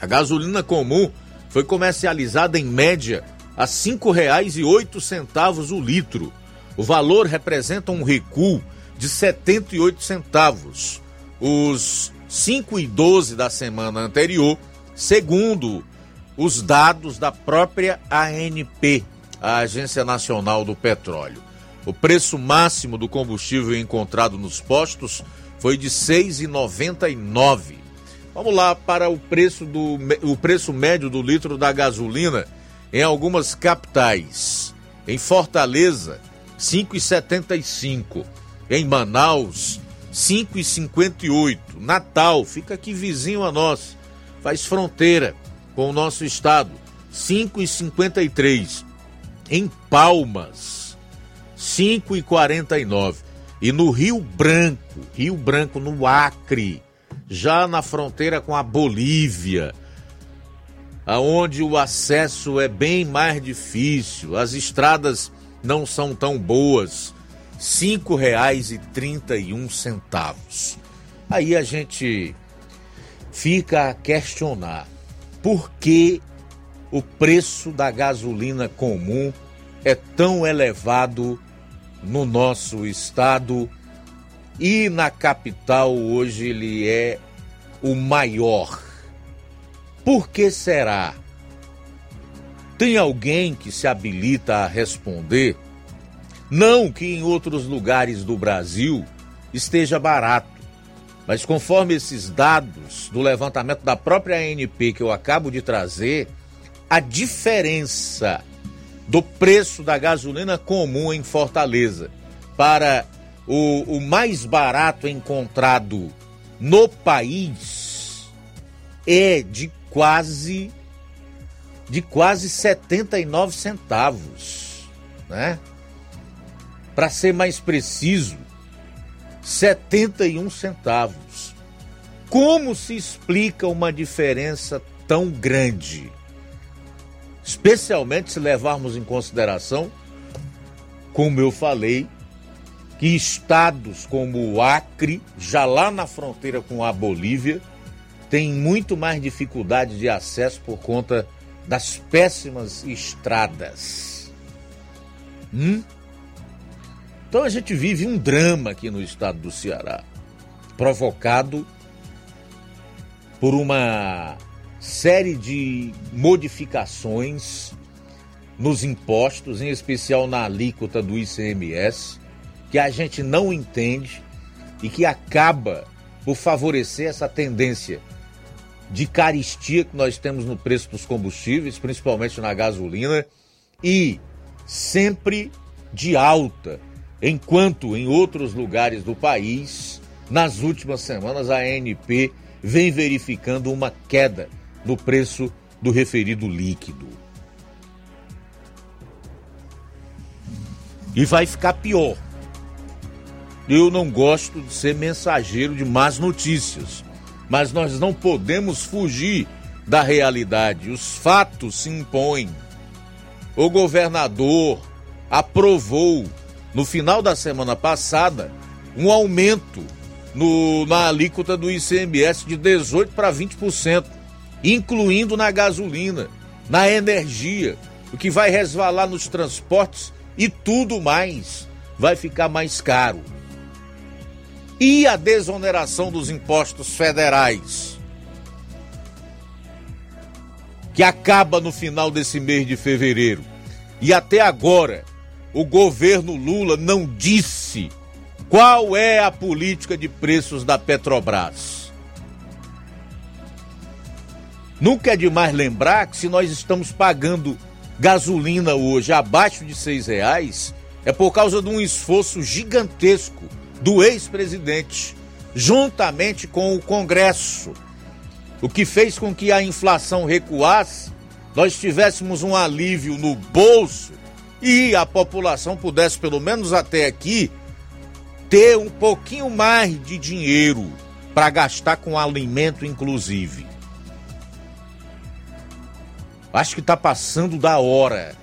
A gasolina comum foi comercializada em média a R$ 5,08 o litro. O valor representa um recuo de 78 centavos. Os 5,12 da semana anterior, segundo os dados da própria ANP, a Agência Nacional do Petróleo. O preço máximo do combustível encontrado nos postos foi de R$ 6,99. Vamos lá para o preço, do, o preço médio do litro da gasolina em algumas capitais. Em Fortaleza, 5,75. Em Manaus, 5,58. Natal, fica aqui vizinho a nós, faz fronteira com o nosso estado, 5,53. Em Palmas, 5,49. E no Rio Branco, Rio Branco no Acre, já na fronteira com a Bolívia, aonde o acesso é bem mais difícil, as estradas não são tão boas. R$ 5,31. Aí a gente fica a questionar. por que o preço da gasolina comum é tão elevado no nosso estado e na capital hoje ele é o maior. Por que será? Tem alguém que se habilita a responder? Não que em outros lugares do Brasil esteja barato, mas conforme esses dados do levantamento da própria ANP que eu acabo de trazer, a diferença do preço da gasolina comum em Fortaleza para o, o mais barato encontrado no país é de quase de quase 79 centavos, né? Para ser mais preciso, 71 centavos. Como se explica uma diferença tão grande? Especialmente se levarmos em consideração, como eu falei, que estados como o Acre, já lá na fronteira com a Bolívia, têm muito mais dificuldade de acesso por conta das péssimas estradas. Hum? Então a gente vive um drama aqui no estado do Ceará, provocado por uma série de modificações nos impostos, em especial na alíquota do ICMS, que a gente não entende e que acaba por favorecer essa tendência de caristia que nós temos no preço dos combustíveis, principalmente na gasolina, e sempre de alta, enquanto em outros lugares do país, nas últimas semanas, a ANP vem verificando uma queda no preço do referido líquido. E vai ficar pior. Eu não gosto de ser mensageiro de más notícias, mas nós não podemos fugir da realidade. Os fatos se impõem. O governador aprovou no final da semana passada um aumento no, na alíquota do ICMS de 18% para 20% incluindo na gasolina, na energia, o que vai resvalar nos transportes e tudo mais vai ficar mais caro. E a desoneração dos impostos federais, que acaba no final desse mês de fevereiro. E até agora, o governo Lula não disse qual é a política de preços da Petrobras. Nunca é demais lembrar que se nós estamos pagando gasolina hoje abaixo de seis reais, é por causa de um esforço gigantesco do ex-presidente, juntamente com o Congresso, o que fez com que a inflação recuasse, nós tivéssemos um alívio no bolso e a população pudesse, pelo menos até aqui, ter um pouquinho mais de dinheiro para gastar com alimento, inclusive. Acho que está passando da hora,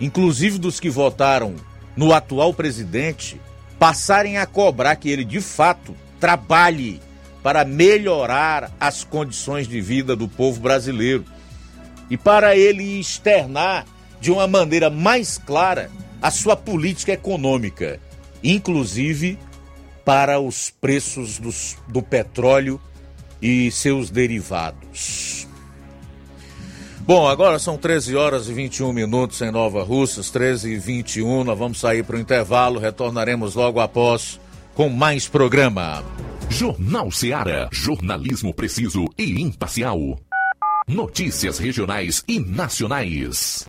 inclusive dos que votaram no atual presidente, passarem a cobrar que ele de fato trabalhe para melhorar as condições de vida do povo brasileiro e para ele externar de uma maneira mais clara a sua política econômica, inclusive para os preços dos, do petróleo e seus derivados. Bom, agora são 13 horas e 21 minutos em Nova Russas, 13 e 21. Nós vamos sair para o intervalo, retornaremos logo após com mais programa. Jornal Seara. Jornalismo preciso e imparcial. Notícias regionais e nacionais.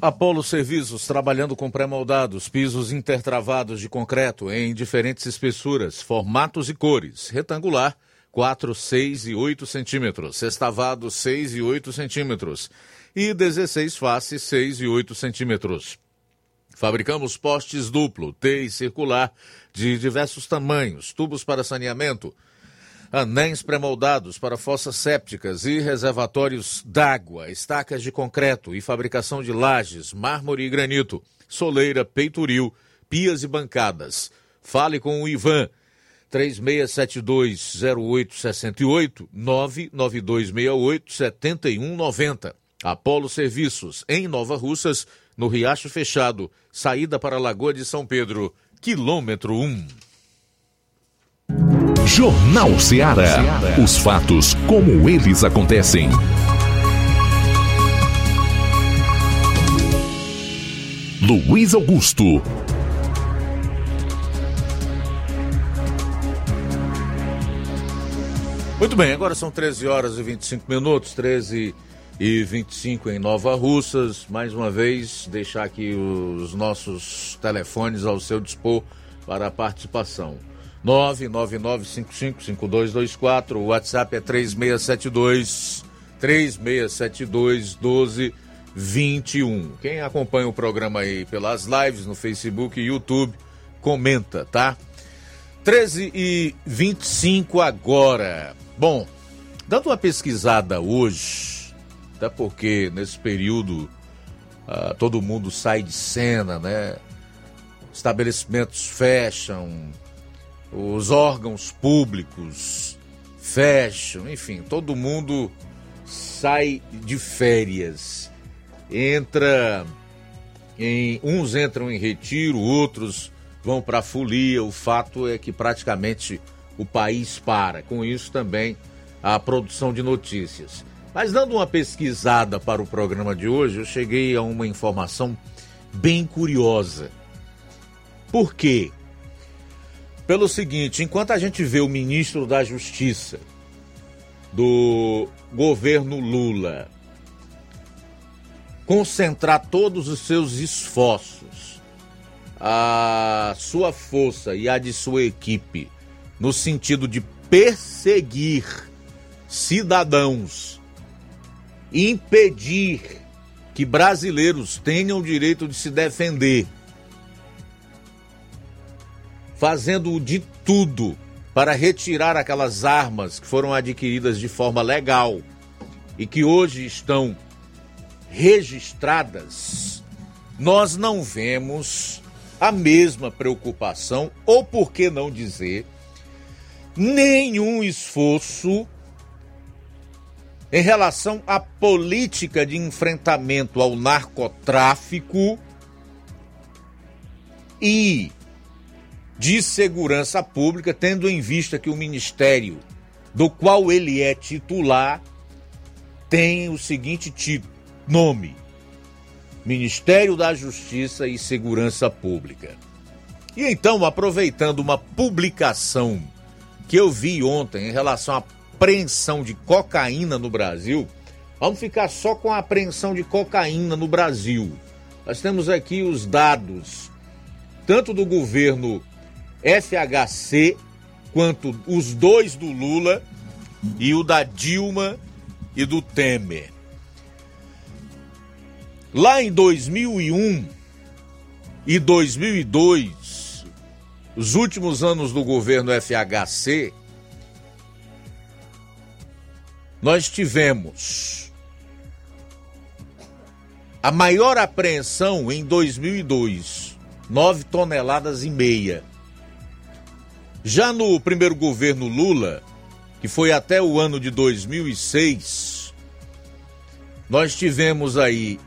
Apolo Serviços, trabalhando com pré-moldados, pisos intertravados de concreto em diferentes espessuras, formatos e cores. Retangular, 4, 6 e 8 centímetros. Sextavado, 6 e 8 centímetros. E 16 faces, 6 e 8 centímetros. Fabricamos postes duplo, T e circular, de diversos tamanhos, tubos para saneamento, anéis pré-moldados para fossas sépticas e reservatórios d'água, estacas de concreto e fabricação de lajes, mármore e granito, soleira, peitoril, pias e bancadas. Fale com o Ivan. 36720868 99268 7190. Apolo Serviços, em Nova Russas, no Riacho Fechado, saída para a Lagoa de São Pedro, quilômetro 1. Jornal Ceará. Os fatos como eles acontecem. Luiz Augusto. Muito bem, agora são 13 horas e 25 minutos, 13 e 25 em Nova Russas. Mais uma vez, deixar aqui os nossos telefones ao seu dispor para a participação. 999555224, o WhatsApp é 3672 3672 1221. Quem acompanha o programa aí pelas lives no Facebook e YouTube, comenta, tá? 13 e 25 agora. Bom, dando uma pesquisada hoje, até porque nesse período ah, todo mundo sai de cena, né? Estabelecimentos fecham, os órgãos públicos fecham, enfim, todo mundo sai de férias. Entra em uns entram em retiro, outros vão para folia. O fato é que praticamente o país para. Com isso também a produção de notícias. Mas dando uma pesquisada para o programa de hoje, eu cheguei a uma informação bem curiosa. Por quê? Pelo seguinte, enquanto a gente vê o ministro da Justiça do governo Lula concentrar todos os seus esforços a sua força e a de sua equipe no sentido de perseguir cidadãos, impedir que brasileiros tenham o direito de se defender, fazendo de tudo para retirar aquelas armas que foram adquiridas de forma legal e que hoje estão registradas, nós não vemos a mesma preocupação, ou por que não dizer, nenhum esforço em relação à política de enfrentamento ao narcotráfico e de segurança pública, tendo em vista que o ministério do qual ele é titular tem o seguinte nome: Ministério da Justiça e Segurança Pública. E então, aproveitando uma publicação que eu vi ontem em relação à apreensão de cocaína no Brasil, vamos ficar só com a apreensão de cocaína no Brasil. Nós temos aqui os dados, tanto do governo FHC, quanto os dois do Lula e o da Dilma e do Temer. Lá em 2001 e 2002, os últimos anos do governo FHC, nós tivemos a maior apreensão em 2002, 9 toneladas e meia. Já no primeiro governo Lula, que foi até o ano de 2006, nós tivemos aí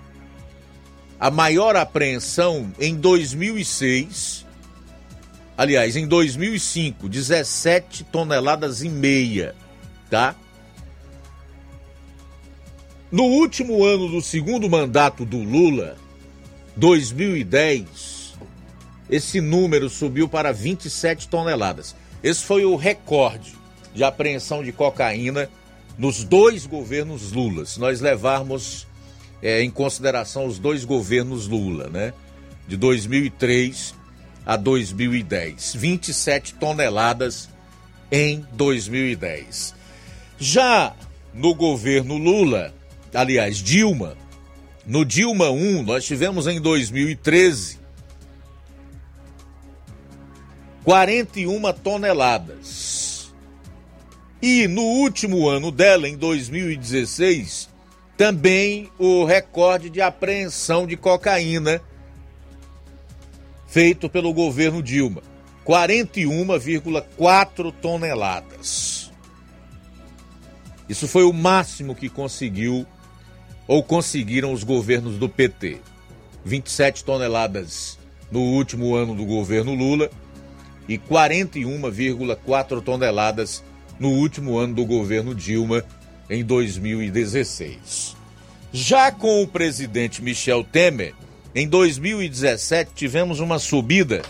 a maior apreensão em 2006. Aliás, em 2005, 17 toneladas e meia, tá? No último ano do segundo mandato do Lula, 2010, esse número subiu para 27 toneladas. Esse foi o recorde de apreensão de cocaína nos dois governos Lula. Se nós levarmos é, em consideração os dois governos Lula, né? De 2003 a 2010. 27 toneladas em 2010. Já no governo Lula, aliás, Dilma, no Dilma 1, nós tivemos em 2013 41 toneladas. E no último ano dela, em 2016, também o recorde de apreensão de cocaína feito pelo governo Dilma, 41,4 toneladas. Isso foi o máximo que conseguiu ou conseguiram os governos do PT. 27 toneladas no último ano do governo Lula e 41,4 toneladas no último ano do governo Dilma em 2016. Já com o presidente Michel Temer, em 2017 tivemos uma subida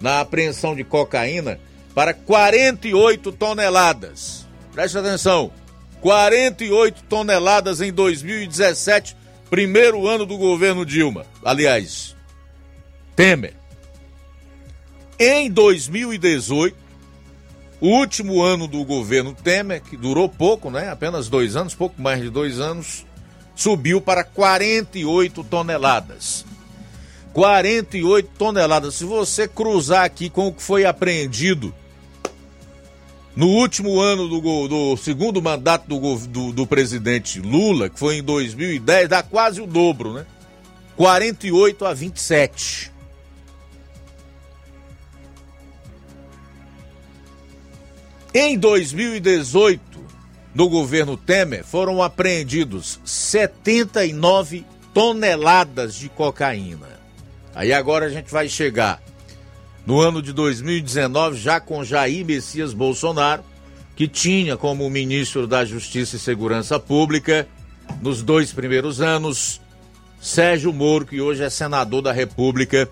na apreensão de cocaína para 48 toneladas. Preste atenção: 48 toneladas em 2017, primeiro ano do governo Dilma. Aliás, Temer. Em 2018, o último ano do governo Temer, que durou pouco, né? Apenas dois anos, pouco mais de dois anos, subiu para 48 toneladas. 48 toneladas. Se você cruzar aqui com o que foi apreendido no último ano do, do segundo mandato do, do, do, presidente Lula, que foi em 2010, dá quase o dobro, né? 48 a 27. Em 2018, no governo Temer, foram apreendidos 79 toneladas de cocaína. Aí agora a gente vai chegar no ano de 2019, já com Jair Messias Bolsonaro, que tinha como ministro da Justiça e Segurança Pública, nos dois primeiros anos, Sérgio Moro, que hoje é senador da República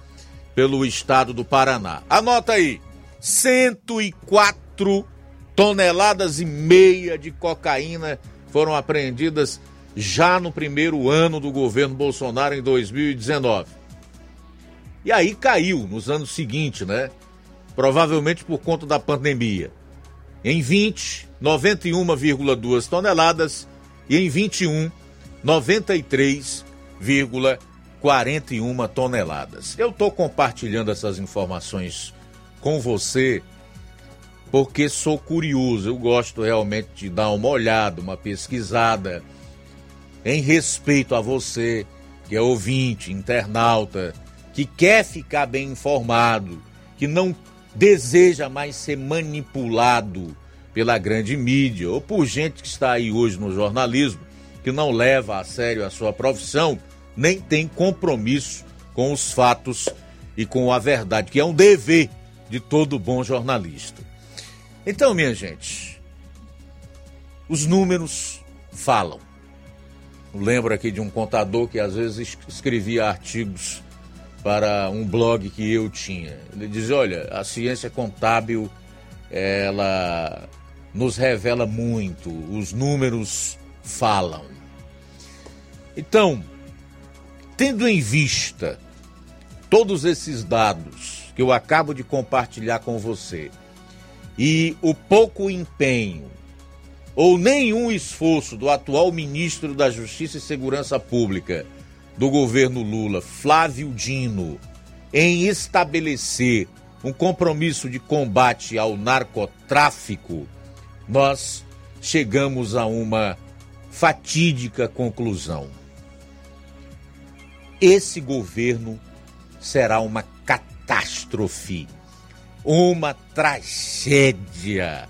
pelo estado do Paraná. Anota aí: 104 toneladas e meia de cocaína foram apreendidas já no primeiro ano do governo Bolsonaro em 2019. E aí caiu nos anos seguintes, né? Provavelmente por conta da pandemia. Em 20, 91,2 toneladas e em 21, 93,41 toneladas. Eu estou compartilhando essas informações com você porque sou curioso, eu gosto realmente de dar uma olhada, uma pesquisada em respeito a você, que é ouvinte, internauta, que quer ficar bem informado, que não deseja mais ser manipulado pela grande mídia ou por gente que está aí hoje no jornalismo, que não leva a sério a sua profissão, nem tem compromisso com os fatos e com a verdade, que é um dever de todo bom jornalista. Então, minha gente, os números falam. Lembro aqui de um contador que às vezes escrevia artigos para um blog que eu tinha. Ele dizia: olha, a ciência contábil ela nos revela muito, os números falam. Então, tendo em vista todos esses dados que eu acabo de compartilhar com você e o pouco empenho ou nenhum esforço do atual ministro da Justiça e Segurança Pública do governo Lula, Flávio Dino, em estabelecer um compromisso de combate ao narcotráfico, nós chegamos a uma fatídica conclusão. Esse governo será uma catástrofe, uma tragédia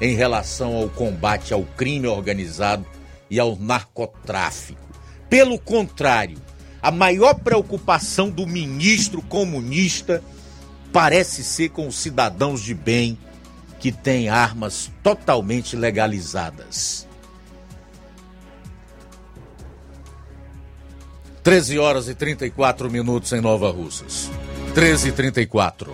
em relação ao combate ao crime organizado e ao narcotráfico. Pelo contrário, a maior preocupação do ministro comunista parece ser com os cidadãos de bem que têm armas totalmente legalizadas. 13 horas e 34 minutos em Nova Russas. 13 e 34.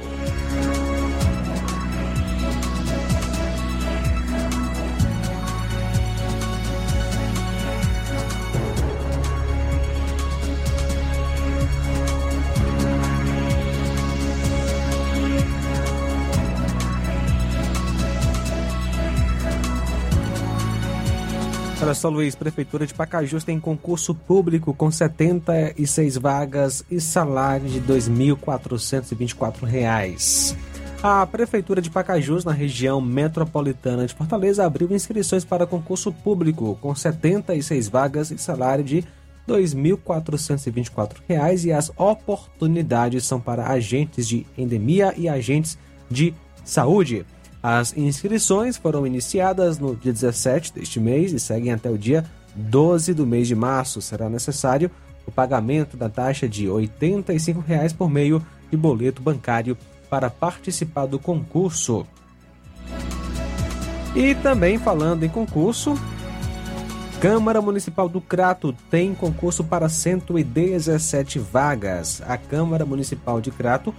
Só, Luiz, Prefeitura de Pacajus tem concurso público com 76 vagas e salário de R$ 2.424. A Prefeitura de Pacajus, na região metropolitana de Fortaleza, abriu inscrições para concurso público com 76 vagas e salário de R$ 2.424 e as oportunidades são para agentes de endemia e agentes de saúde. As inscrições foram iniciadas no dia 17 deste mês e seguem até o dia 12 do mês de março. Será necessário o pagamento da taxa de 85 reais por meio de boleto bancário para participar do concurso. E também falando em concurso, Câmara Municipal do Crato tem concurso para 117 vagas. A Câmara Municipal de Crato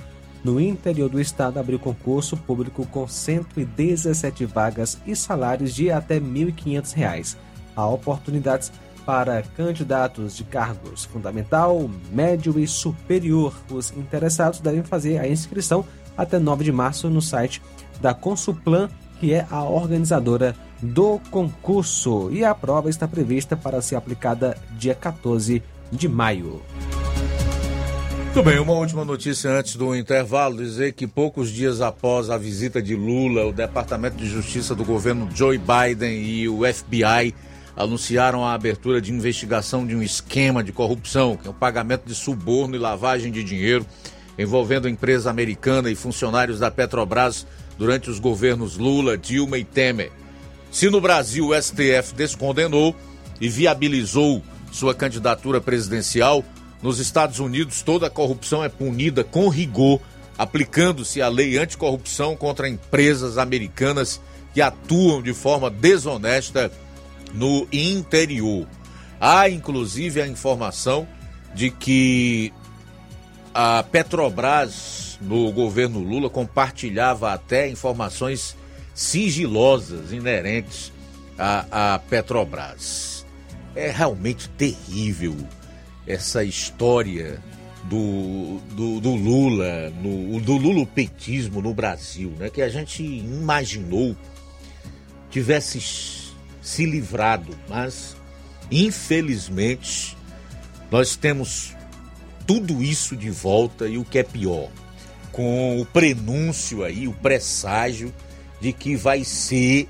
no interior do estado abriu concurso público com 117 vagas e salários de até R$ 1.500. Há oportunidades para candidatos de cargos fundamental, médio e superior. Os interessados devem fazer a inscrição até 9 de março no site da Consuplan, que é a organizadora do concurso. E a prova está prevista para ser aplicada dia 14 de maio. Muito bem, uma última notícia antes do intervalo: dizer que poucos dias após a visita de Lula, o Departamento de Justiça do governo Joe Biden e o FBI anunciaram a abertura de investigação de um esquema de corrupção, que é o pagamento de suborno e lavagem de dinheiro envolvendo empresa americana e funcionários da Petrobras durante os governos Lula, Dilma e Temer. Se no Brasil o STF descondenou e viabilizou sua candidatura presidencial, nos Estados Unidos, toda corrupção é punida com rigor, aplicando-se a lei anticorrupção contra empresas americanas que atuam de forma desonesta no interior. Há inclusive a informação de que a Petrobras, no governo Lula, compartilhava até informações sigilosas inerentes à, à Petrobras. É realmente terrível essa história do, do, do Lula, no, do lulopetismo no Brasil, né? Que a gente imaginou tivesse se livrado, mas infelizmente nós temos tudo isso de volta e o que é pior, com o prenúncio aí, o presságio de que vai ser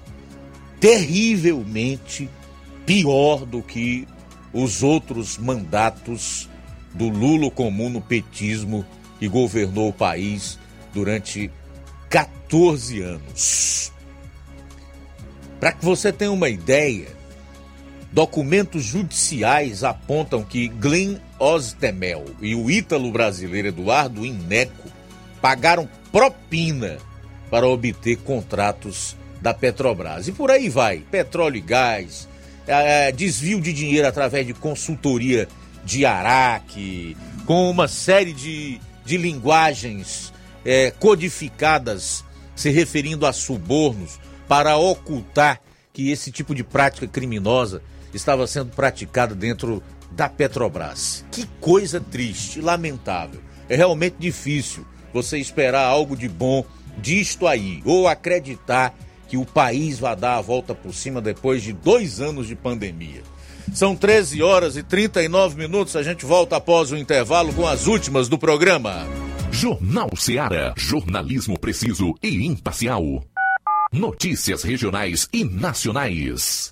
terrivelmente pior do que os outros mandatos do Lula comum no petismo que governou o país durante 14 anos. Para que você tenha uma ideia, documentos judiciais apontam que Glenn Ostemel e o ítalo brasileiro Eduardo Ineco pagaram propina para obter contratos da Petrobras. E por aí vai: petróleo e gás, é, desvio de dinheiro através de consultoria de Araque, com uma série de, de linguagens é, codificadas se referindo a subornos para ocultar que esse tipo de prática criminosa estava sendo praticada dentro da Petrobras. Que coisa triste, lamentável. É realmente difícil você esperar algo de bom disto aí, ou acreditar que o país vai dar a volta por cima depois de dois anos de pandemia. São 13 horas e 39 minutos. A gente volta após o intervalo com as últimas do programa. Jornal Seara. Jornalismo preciso e imparcial. Notícias regionais e nacionais.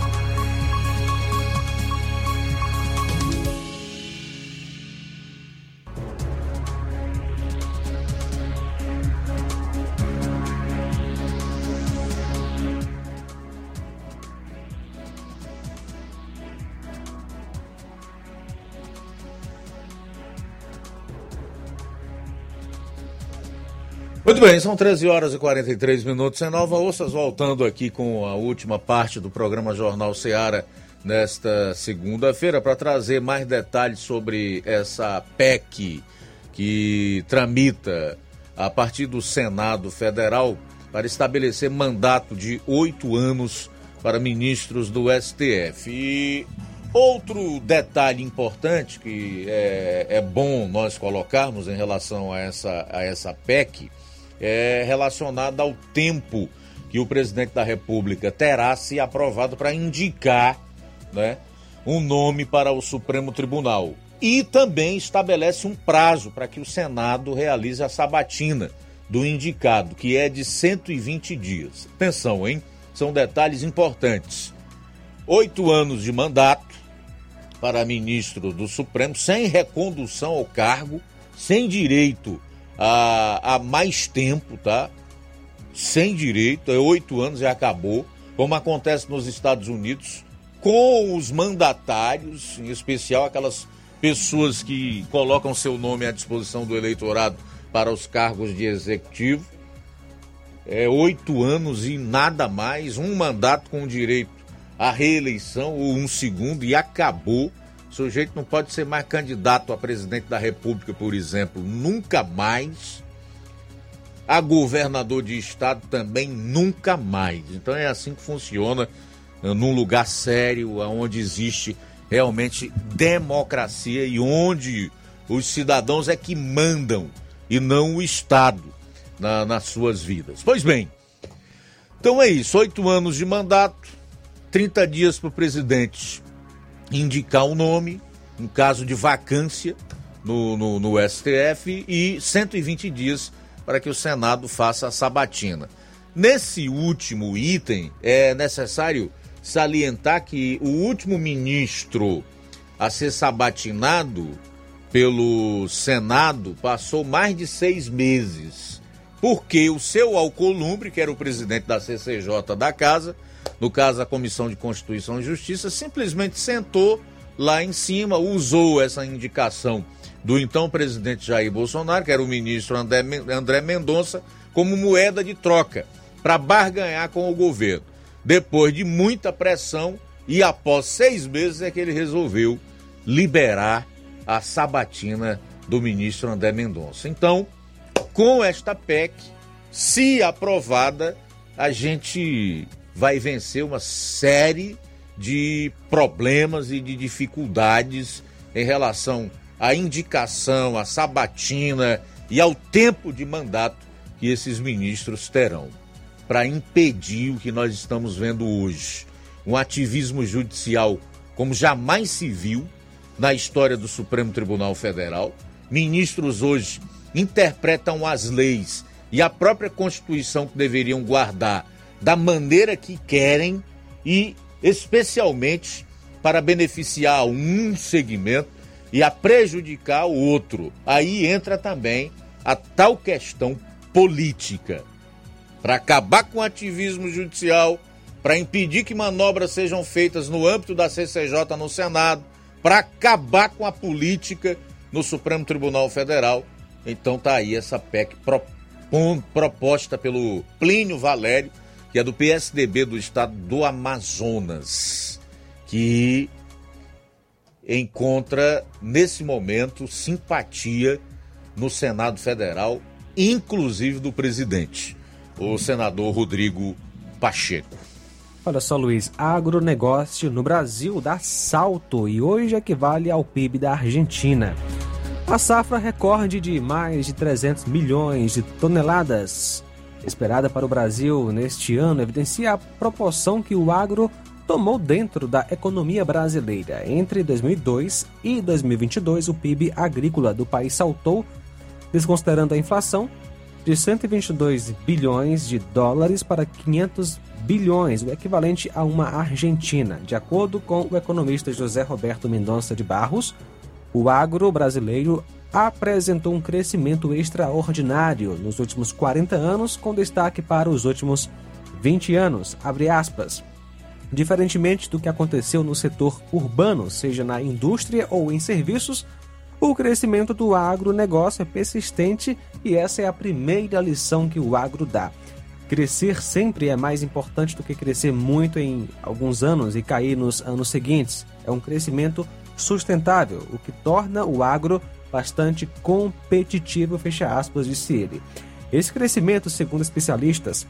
Muito bem, são 13 horas e 43 minutos em Nova Ossas, voltando aqui com a última parte do programa Jornal Seara nesta segunda-feira para trazer mais detalhes sobre essa PEC que tramita a partir do Senado Federal para estabelecer mandato de oito anos para ministros do STF. E outro detalhe importante que é, é bom nós colocarmos em relação a essa, a essa PEC é relacionada ao tempo que o presidente da República terá se aprovado para indicar né, um nome para o Supremo Tribunal. E também estabelece um prazo para que o Senado realize a sabatina do indicado, que é de 120 dias. Atenção, hein? São detalhes importantes. Oito anos de mandato para ministro do Supremo, sem recondução ao cargo, sem direito há, há mais tempo, tá? Sem direito, é oito anos e acabou, como acontece nos Estados Unidos, com os mandatários, em especial aquelas pessoas que colocam seu nome à disposição do eleitorado para os cargos de executivo. É oito anos e nada mais, um mandato com direito à reeleição ou um segundo e acabou. O sujeito não pode ser mais candidato a presidente da República, por exemplo, nunca mais. A governador de estado também nunca mais. Então é assim que funciona eh, num lugar sério, onde existe realmente democracia e onde os cidadãos é que mandam e não o Estado na, nas suas vidas. Pois bem, então é isso: oito anos de mandato, 30 dias para o presidente indicar o nome, em caso de vacância no, no, no STF, e 120 dias para que o Senado faça a sabatina. Nesse último item, é necessário salientar que o último ministro a ser sabatinado pelo Senado passou mais de seis meses, porque o seu Alcolumbre, que era o presidente da CCJ da casa, no caso a Comissão de Constituição e Justiça, simplesmente sentou lá em cima, usou essa indicação do então presidente Jair Bolsonaro, que era o ministro André Mendonça, como moeda de troca para barganhar com o governo. Depois de muita pressão e após seis meses é que ele resolveu liberar a sabatina do ministro André Mendonça. Então, com esta PEC, se aprovada, a gente vai vencer uma série de problemas e de dificuldades em relação à indicação, à sabatina e ao tempo de mandato que esses ministros terão para impedir o que nós estamos vendo hoje. Um ativismo judicial como jamais se viu na história do Supremo Tribunal Federal. Ministros hoje interpretam as leis e a própria Constituição que deveriam guardar da maneira que querem e especialmente para beneficiar um segmento e a prejudicar o outro. Aí entra também a tal questão política. Para acabar com o ativismo judicial, para impedir que manobras sejam feitas no âmbito da CCJ no Senado, para acabar com a política no Supremo Tribunal Federal, Então tá aí essa PEC proposta pelo Plínio Valério, que é do PSDB do estado do Amazonas, que encontra nesse momento simpatia no Senado Federal, inclusive do presidente, o senador Rodrigo Pacheco. Olha só, Luiz, agronegócio no Brasil dá salto e hoje equivale ao PIB da Argentina. A safra recorde de mais de 300 milhões de toneladas esperada para o Brasil neste ano evidencia a proporção que o agro tomou dentro da economia brasileira. Entre 2002 e 2022, o PIB agrícola do país saltou, desconsiderando a inflação, de 122 bilhões de dólares para 500 bilhões, o equivalente a uma Argentina. De acordo com o economista José Roberto Mendonça de Barros, o agro brasileiro apresentou um crescimento extraordinário nos últimos 40 anos, com destaque para os últimos 20 anos. Diferentemente do que aconteceu no setor urbano, seja na indústria ou em serviços, o crescimento do agronegócio é persistente e essa é a primeira lição que o agro dá. Crescer sempre é mais importante do que crescer muito em alguns anos e cair nos anos seguintes. É um crescimento sustentável, o que torna o agro bastante competitivo, fecha aspas, disse ele. Esse crescimento, segundo especialistas,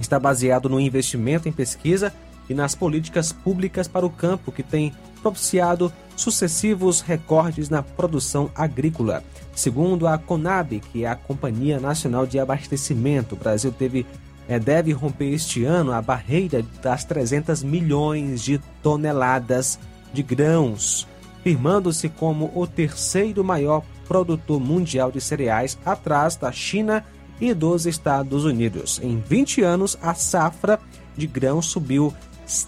está baseado no investimento em pesquisa e nas políticas públicas para o campo, que tem propiciado sucessivos recordes na produção agrícola. Segundo a Conab, que é a Companhia Nacional de Abastecimento, o Brasil teve é, deve romper este ano a barreira das 300 milhões de toneladas de grãos firmando-se como o terceiro maior produtor mundial de cereais, atrás da China e dos Estados Unidos. Em 20 anos, a safra de grãos subiu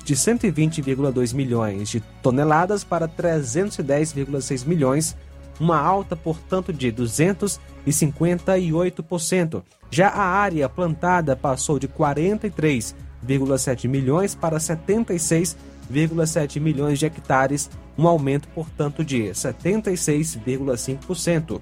de 120,2 milhões de toneladas para 310,6 milhões, uma alta, portanto, de 258%. Já a área plantada passou de 43,7 milhões para 76,7 milhões de hectares um aumento, portanto, de 76,5%.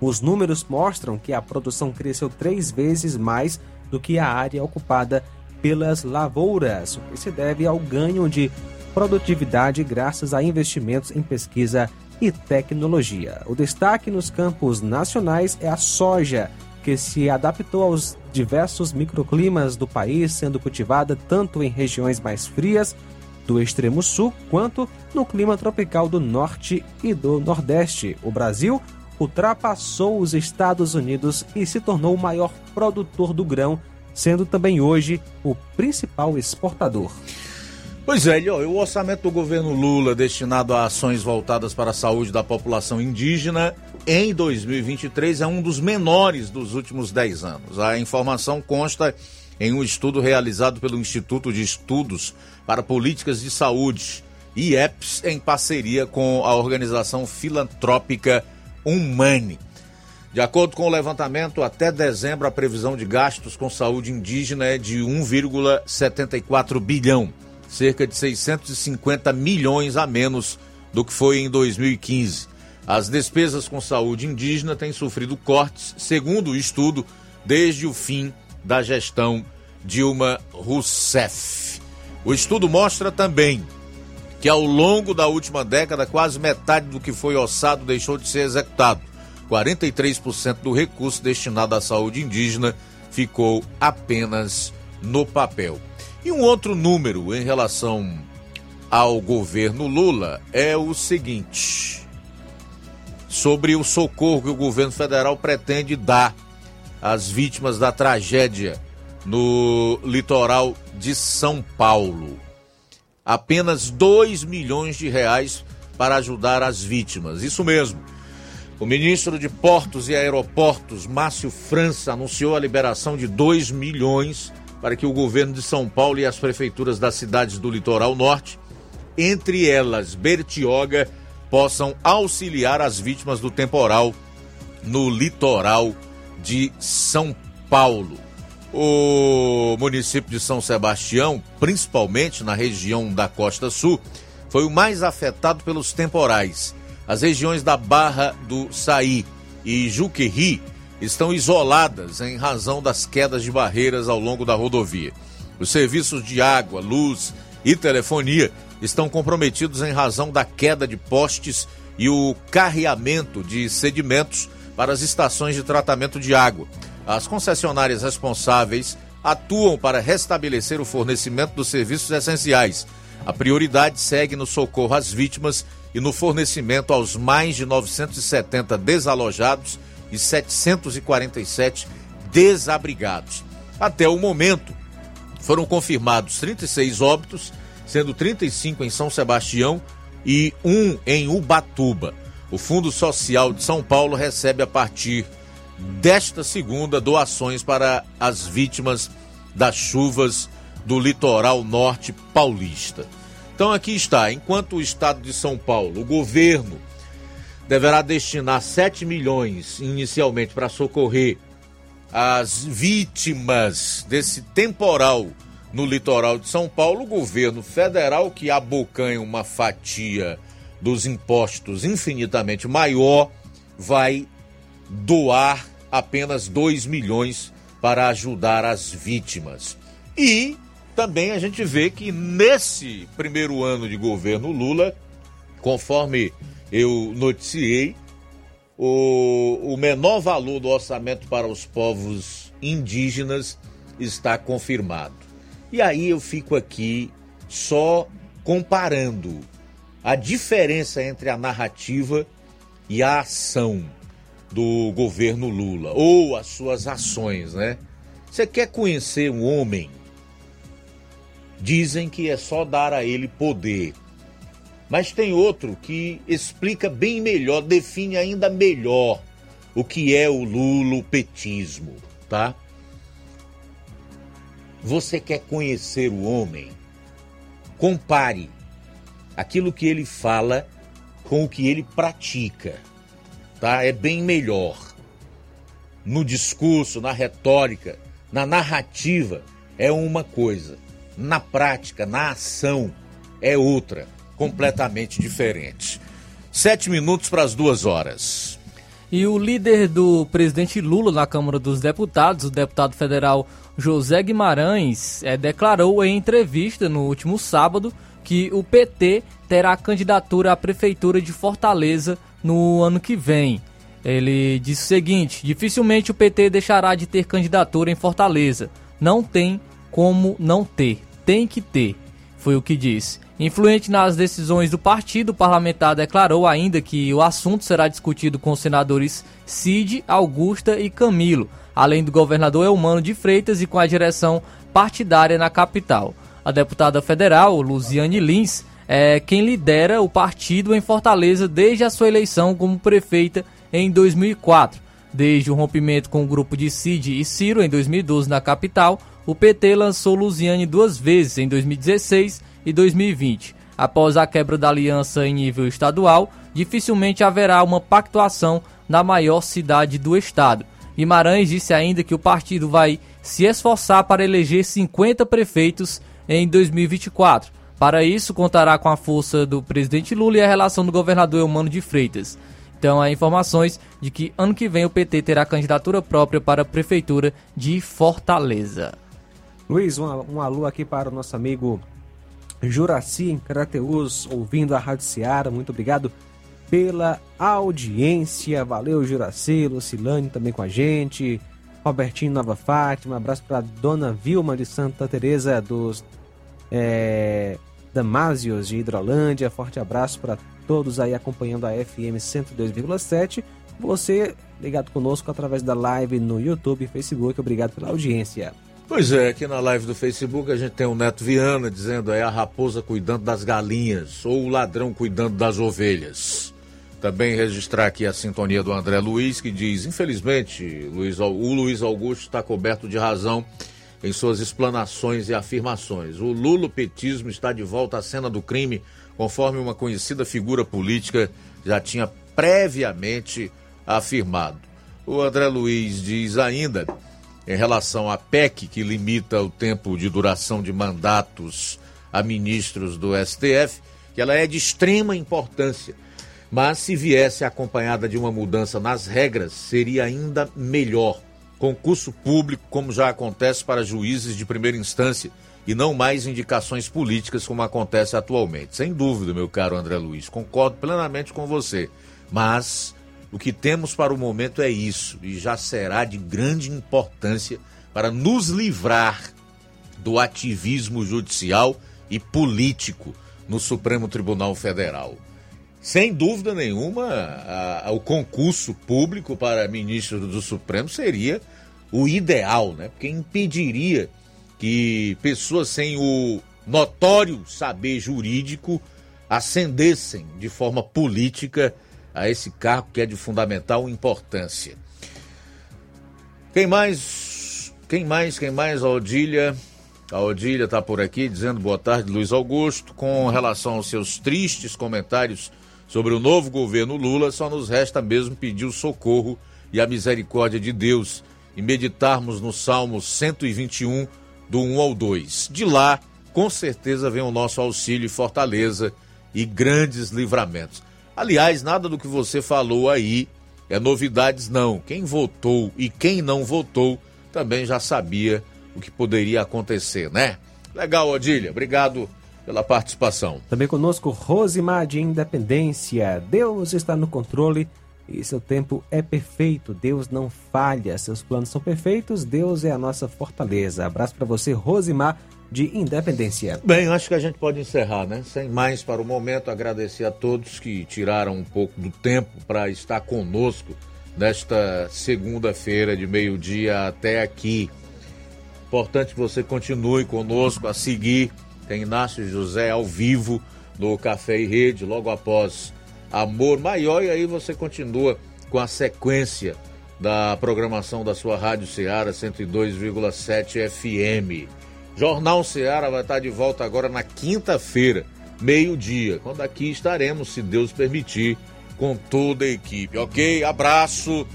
Os números mostram que a produção cresceu três vezes mais do que a área ocupada pelas lavouras, o que se deve ao ganho de produtividade graças a investimentos em pesquisa e tecnologia. O destaque nos campos nacionais é a soja, que se adaptou aos diversos microclimas do país, sendo cultivada tanto em regiões mais frias do extremo sul quanto no clima tropical do norte e do nordeste. O Brasil ultrapassou os Estados Unidos e se tornou o maior produtor do grão, sendo também hoje o principal exportador. Pois é, o orçamento do governo Lula destinado a ações voltadas para a saúde da população indígena em 2023 é um dos menores dos últimos 10 anos. A informação consta em um estudo realizado pelo Instituto de Estudos para Políticas de Saúde, IEPS, em parceria com a organização filantrópica Humane. De acordo com o levantamento, até dezembro a previsão de gastos com saúde indígena é de 1,74 bilhão, cerca de 650 milhões a menos do que foi em 2015. As despesas com saúde indígena têm sofrido cortes, segundo o estudo, desde o fim da gestão Dilma Rousseff. O estudo mostra também que ao longo da última década, quase metade do que foi orçado deixou de ser executado. 43% do recurso destinado à saúde indígena ficou apenas no papel. E um outro número em relação ao governo Lula é o seguinte: sobre o socorro que o governo federal pretende dar às vítimas da tragédia no litoral de São Paulo. Apenas 2 milhões de reais para ajudar as vítimas. Isso mesmo. O ministro de Portos e Aeroportos, Márcio França, anunciou a liberação de 2 milhões para que o governo de São Paulo e as prefeituras das cidades do litoral norte, entre elas Bertioga, possam auxiliar as vítimas do temporal no litoral de São Paulo. O município de São Sebastião, principalmente na região da Costa Sul, foi o mais afetado pelos temporais. As regiões da Barra do Saí e Juquerri estão isoladas em razão das quedas de barreiras ao longo da rodovia. Os serviços de água, luz e telefonia estão comprometidos em razão da queda de postes e o carreamento de sedimentos para as estações de tratamento de água. As concessionárias responsáveis atuam para restabelecer o fornecimento dos serviços essenciais. A prioridade segue no socorro às vítimas e no fornecimento aos mais de 970 desalojados e 747 desabrigados. Até o momento, foram confirmados 36 óbitos, sendo 35 em São Sebastião e um em Ubatuba. O Fundo Social de São Paulo recebe a partir desta segunda doações para as vítimas das chuvas do litoral norte paulista. Então aqui está, enquanto o estado de São Paulo, o governo deverá destinar 7 milhões inicialmente para socorrer as vítimas desse temporal no litoral de São Paulo, o governo federal, que abocanha uma fatia dos impostos infinitamente maior, vai doar apenas 2 milhões para ajudar as vítimas. E também a gente vê que nesse primeiro ano de governo Lula, conforme eu noticiei, o, o menor valor do orçamento para os povos indígenas está confirmado. E aí eu fico aqui só comparando a diferença entre a narrativa e a ação do governo Lula, ou as suas ações, né? Você quer conhecer um homem? Dizem que é só dar a ele poder. Mas tem outro que explica bem melhor, define ainda melhor o que é o lulopetismo, tá? Você quer conhecer o homem? Compare aquilo que ele fala com o que ele pratica, tá? É bem melhor. No discurso, na retórica, na narrativa é uma coisa, na prática, na ação é outra completamente diferente. Sete minutos para as duas horas. E o líder do presidente Lula na Câmara dos Deputados, o deputado federal José Guimarães, é, declarou em entrevista no último sábado que o PT terá candidatura à Prefeitura de Fortaleza no ano que vem. Ele disse o seguinte: dificilmente o PT deixará de ter candidatura em Fortaleza. Não tem como não ter. Tem que ter. Foi o que disse. Influente nas decisões do partido, o parlamentar declarou ainda que o assunto será discutido com os senadores Cid, Augusta e Camilo, além do governador Elmano de Freitas e com a direção partidária na capital. A deputada federal, Luziane Lins, é quem lidera o partido em Fortaleza desde a sua eleição como prefeita em 2004. Desde o rompimento com o grupo de Cid e Ciro em 2012 na capital, o PT lançou Luziane duas vezes, em 2016 e 2020. Após a quebra da aliança em nível estadual, dificilmente haverá uma pactuação na maior cidade do estado. Guimarães disse ainda que o partido vai se esforçar para eleger 50 prefeitos em 2024. Para isso, contará com a força do presidente Lula e a relação do governador Eumano de Freitas. Então, há informações de que ano que vem o PT terá candidatura própria para a prefeitura de Fortaleza. Luiz, um, um alô aqui para o nosso amigo Juraci em Crateus, ouvindo a Rádio Seara. Muito obrigado pela audiência. Valeu, Juraci, Lucilane também com a gente. Robertinho Nova Fátima, um abraço para Dona Vilma de Santa Teresa dos é, de Hidrolândia. Forte abraço para todos aí acompanhando a FM 102,7. Você ligado conosco através da live no YouTube e Facebook. Obrigado pela audiência. Pois é, aqui na live do Facebook a gente tem o Neto Viana dizendo é a raposa cuidando das galinhas ou o ladrão cuidando das ovelhas. Também registrar aqui a sintonia do André Luiz, que diz: infelizmente, Luiz, o Luiz Augusto está coberto de razão em suas explanações e afirmações. O lulopetismo está de volta à cena do crime, conforme uma conhecida figura política já tinha previamente afirmado. O André Luiz diz ainda em relação à PEC, que limita o tempo de duração de mandatos a ministros do STF, que ela é de extrema importância. Mas se viesse acompanhada de uma mudança nas regras, seria ainda melhor. Concurso público, como já acontece para juízes de primeira instância, e não mais indicações políticas como acontece atualmente. Sem dúvida, meu caro André Luiz, concordo plenamente com você. Mas o que temos para o momento é isso, e já será de grande importância para nos livrar do ativismo judicial e político no Supremo Tribunal Federal. Sem dúvida nenhuma, a, a, o concurso público para ministro do Supremo seria o ideal, né? Porque impediria que pessoas sem o notório saber jurídico ascendessem de forma política a esse cargo que é de fundamental importância. Quem mais? Quem mais? Quem mais? A Odília. A Odília está por aqui dizendo boa tarde, Luiz Augusto. Com relação aos seus tristes comentários sobre o novo governo Lula, só nos resta mesmo pedir o socorro e a misericórdia de Deus e meditarmos no Salmo 121, do 1 ao 2. De lá, com certeza, vem o nosso auxílio e fortaleza e grandes livramentos. Aliás, nada do que você falou aí é novidades, não. Quem votou e quem não votou também já sabia o que poderia acontecer, né? Legal, Odília. Obrigado pela participação. Também conosco, Rosimar de Independência. Deus está no controle e seu tempo é perfeito. Deus não falha, seus planos são perfeitos. Deus é a nossa fortaleza. Abraço para você, Rosimar de Independência. Bem, acho que a gente pode encerrar, né? Sem mais para o momento, agradecer a todos que tiraram um pouco do tempo para estar conosco nesta segunda-feira de meio-dia até aqui. Importante que você continue conosco a seguir. Tem Inácio José ao vivo no Café e Rede, logo após Amor Maior, e aí você continua com a sequência da programação da sua Rádio Ceará 102,7 FM. Jornal Ceará vai estar de volta agora na quinta-feira, meio-dia, quando aqui estaremos, se Deus permitir, com toda a equipe, ok? Abraço,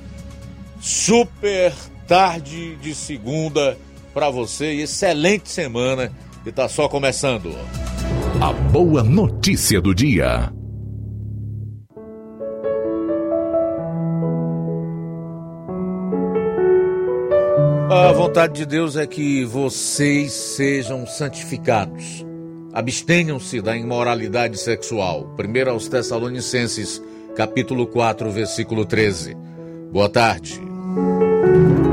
super tarde de segunda para você e excelente semana que está só começando. A boa notícia do dia. A vontade de Deus é que vocês sejam santificados. Abstenham-se da imoralidade sexual. Primeiro aos Tessalonicenses, capítulo 4, versículo 13. Boa tarde.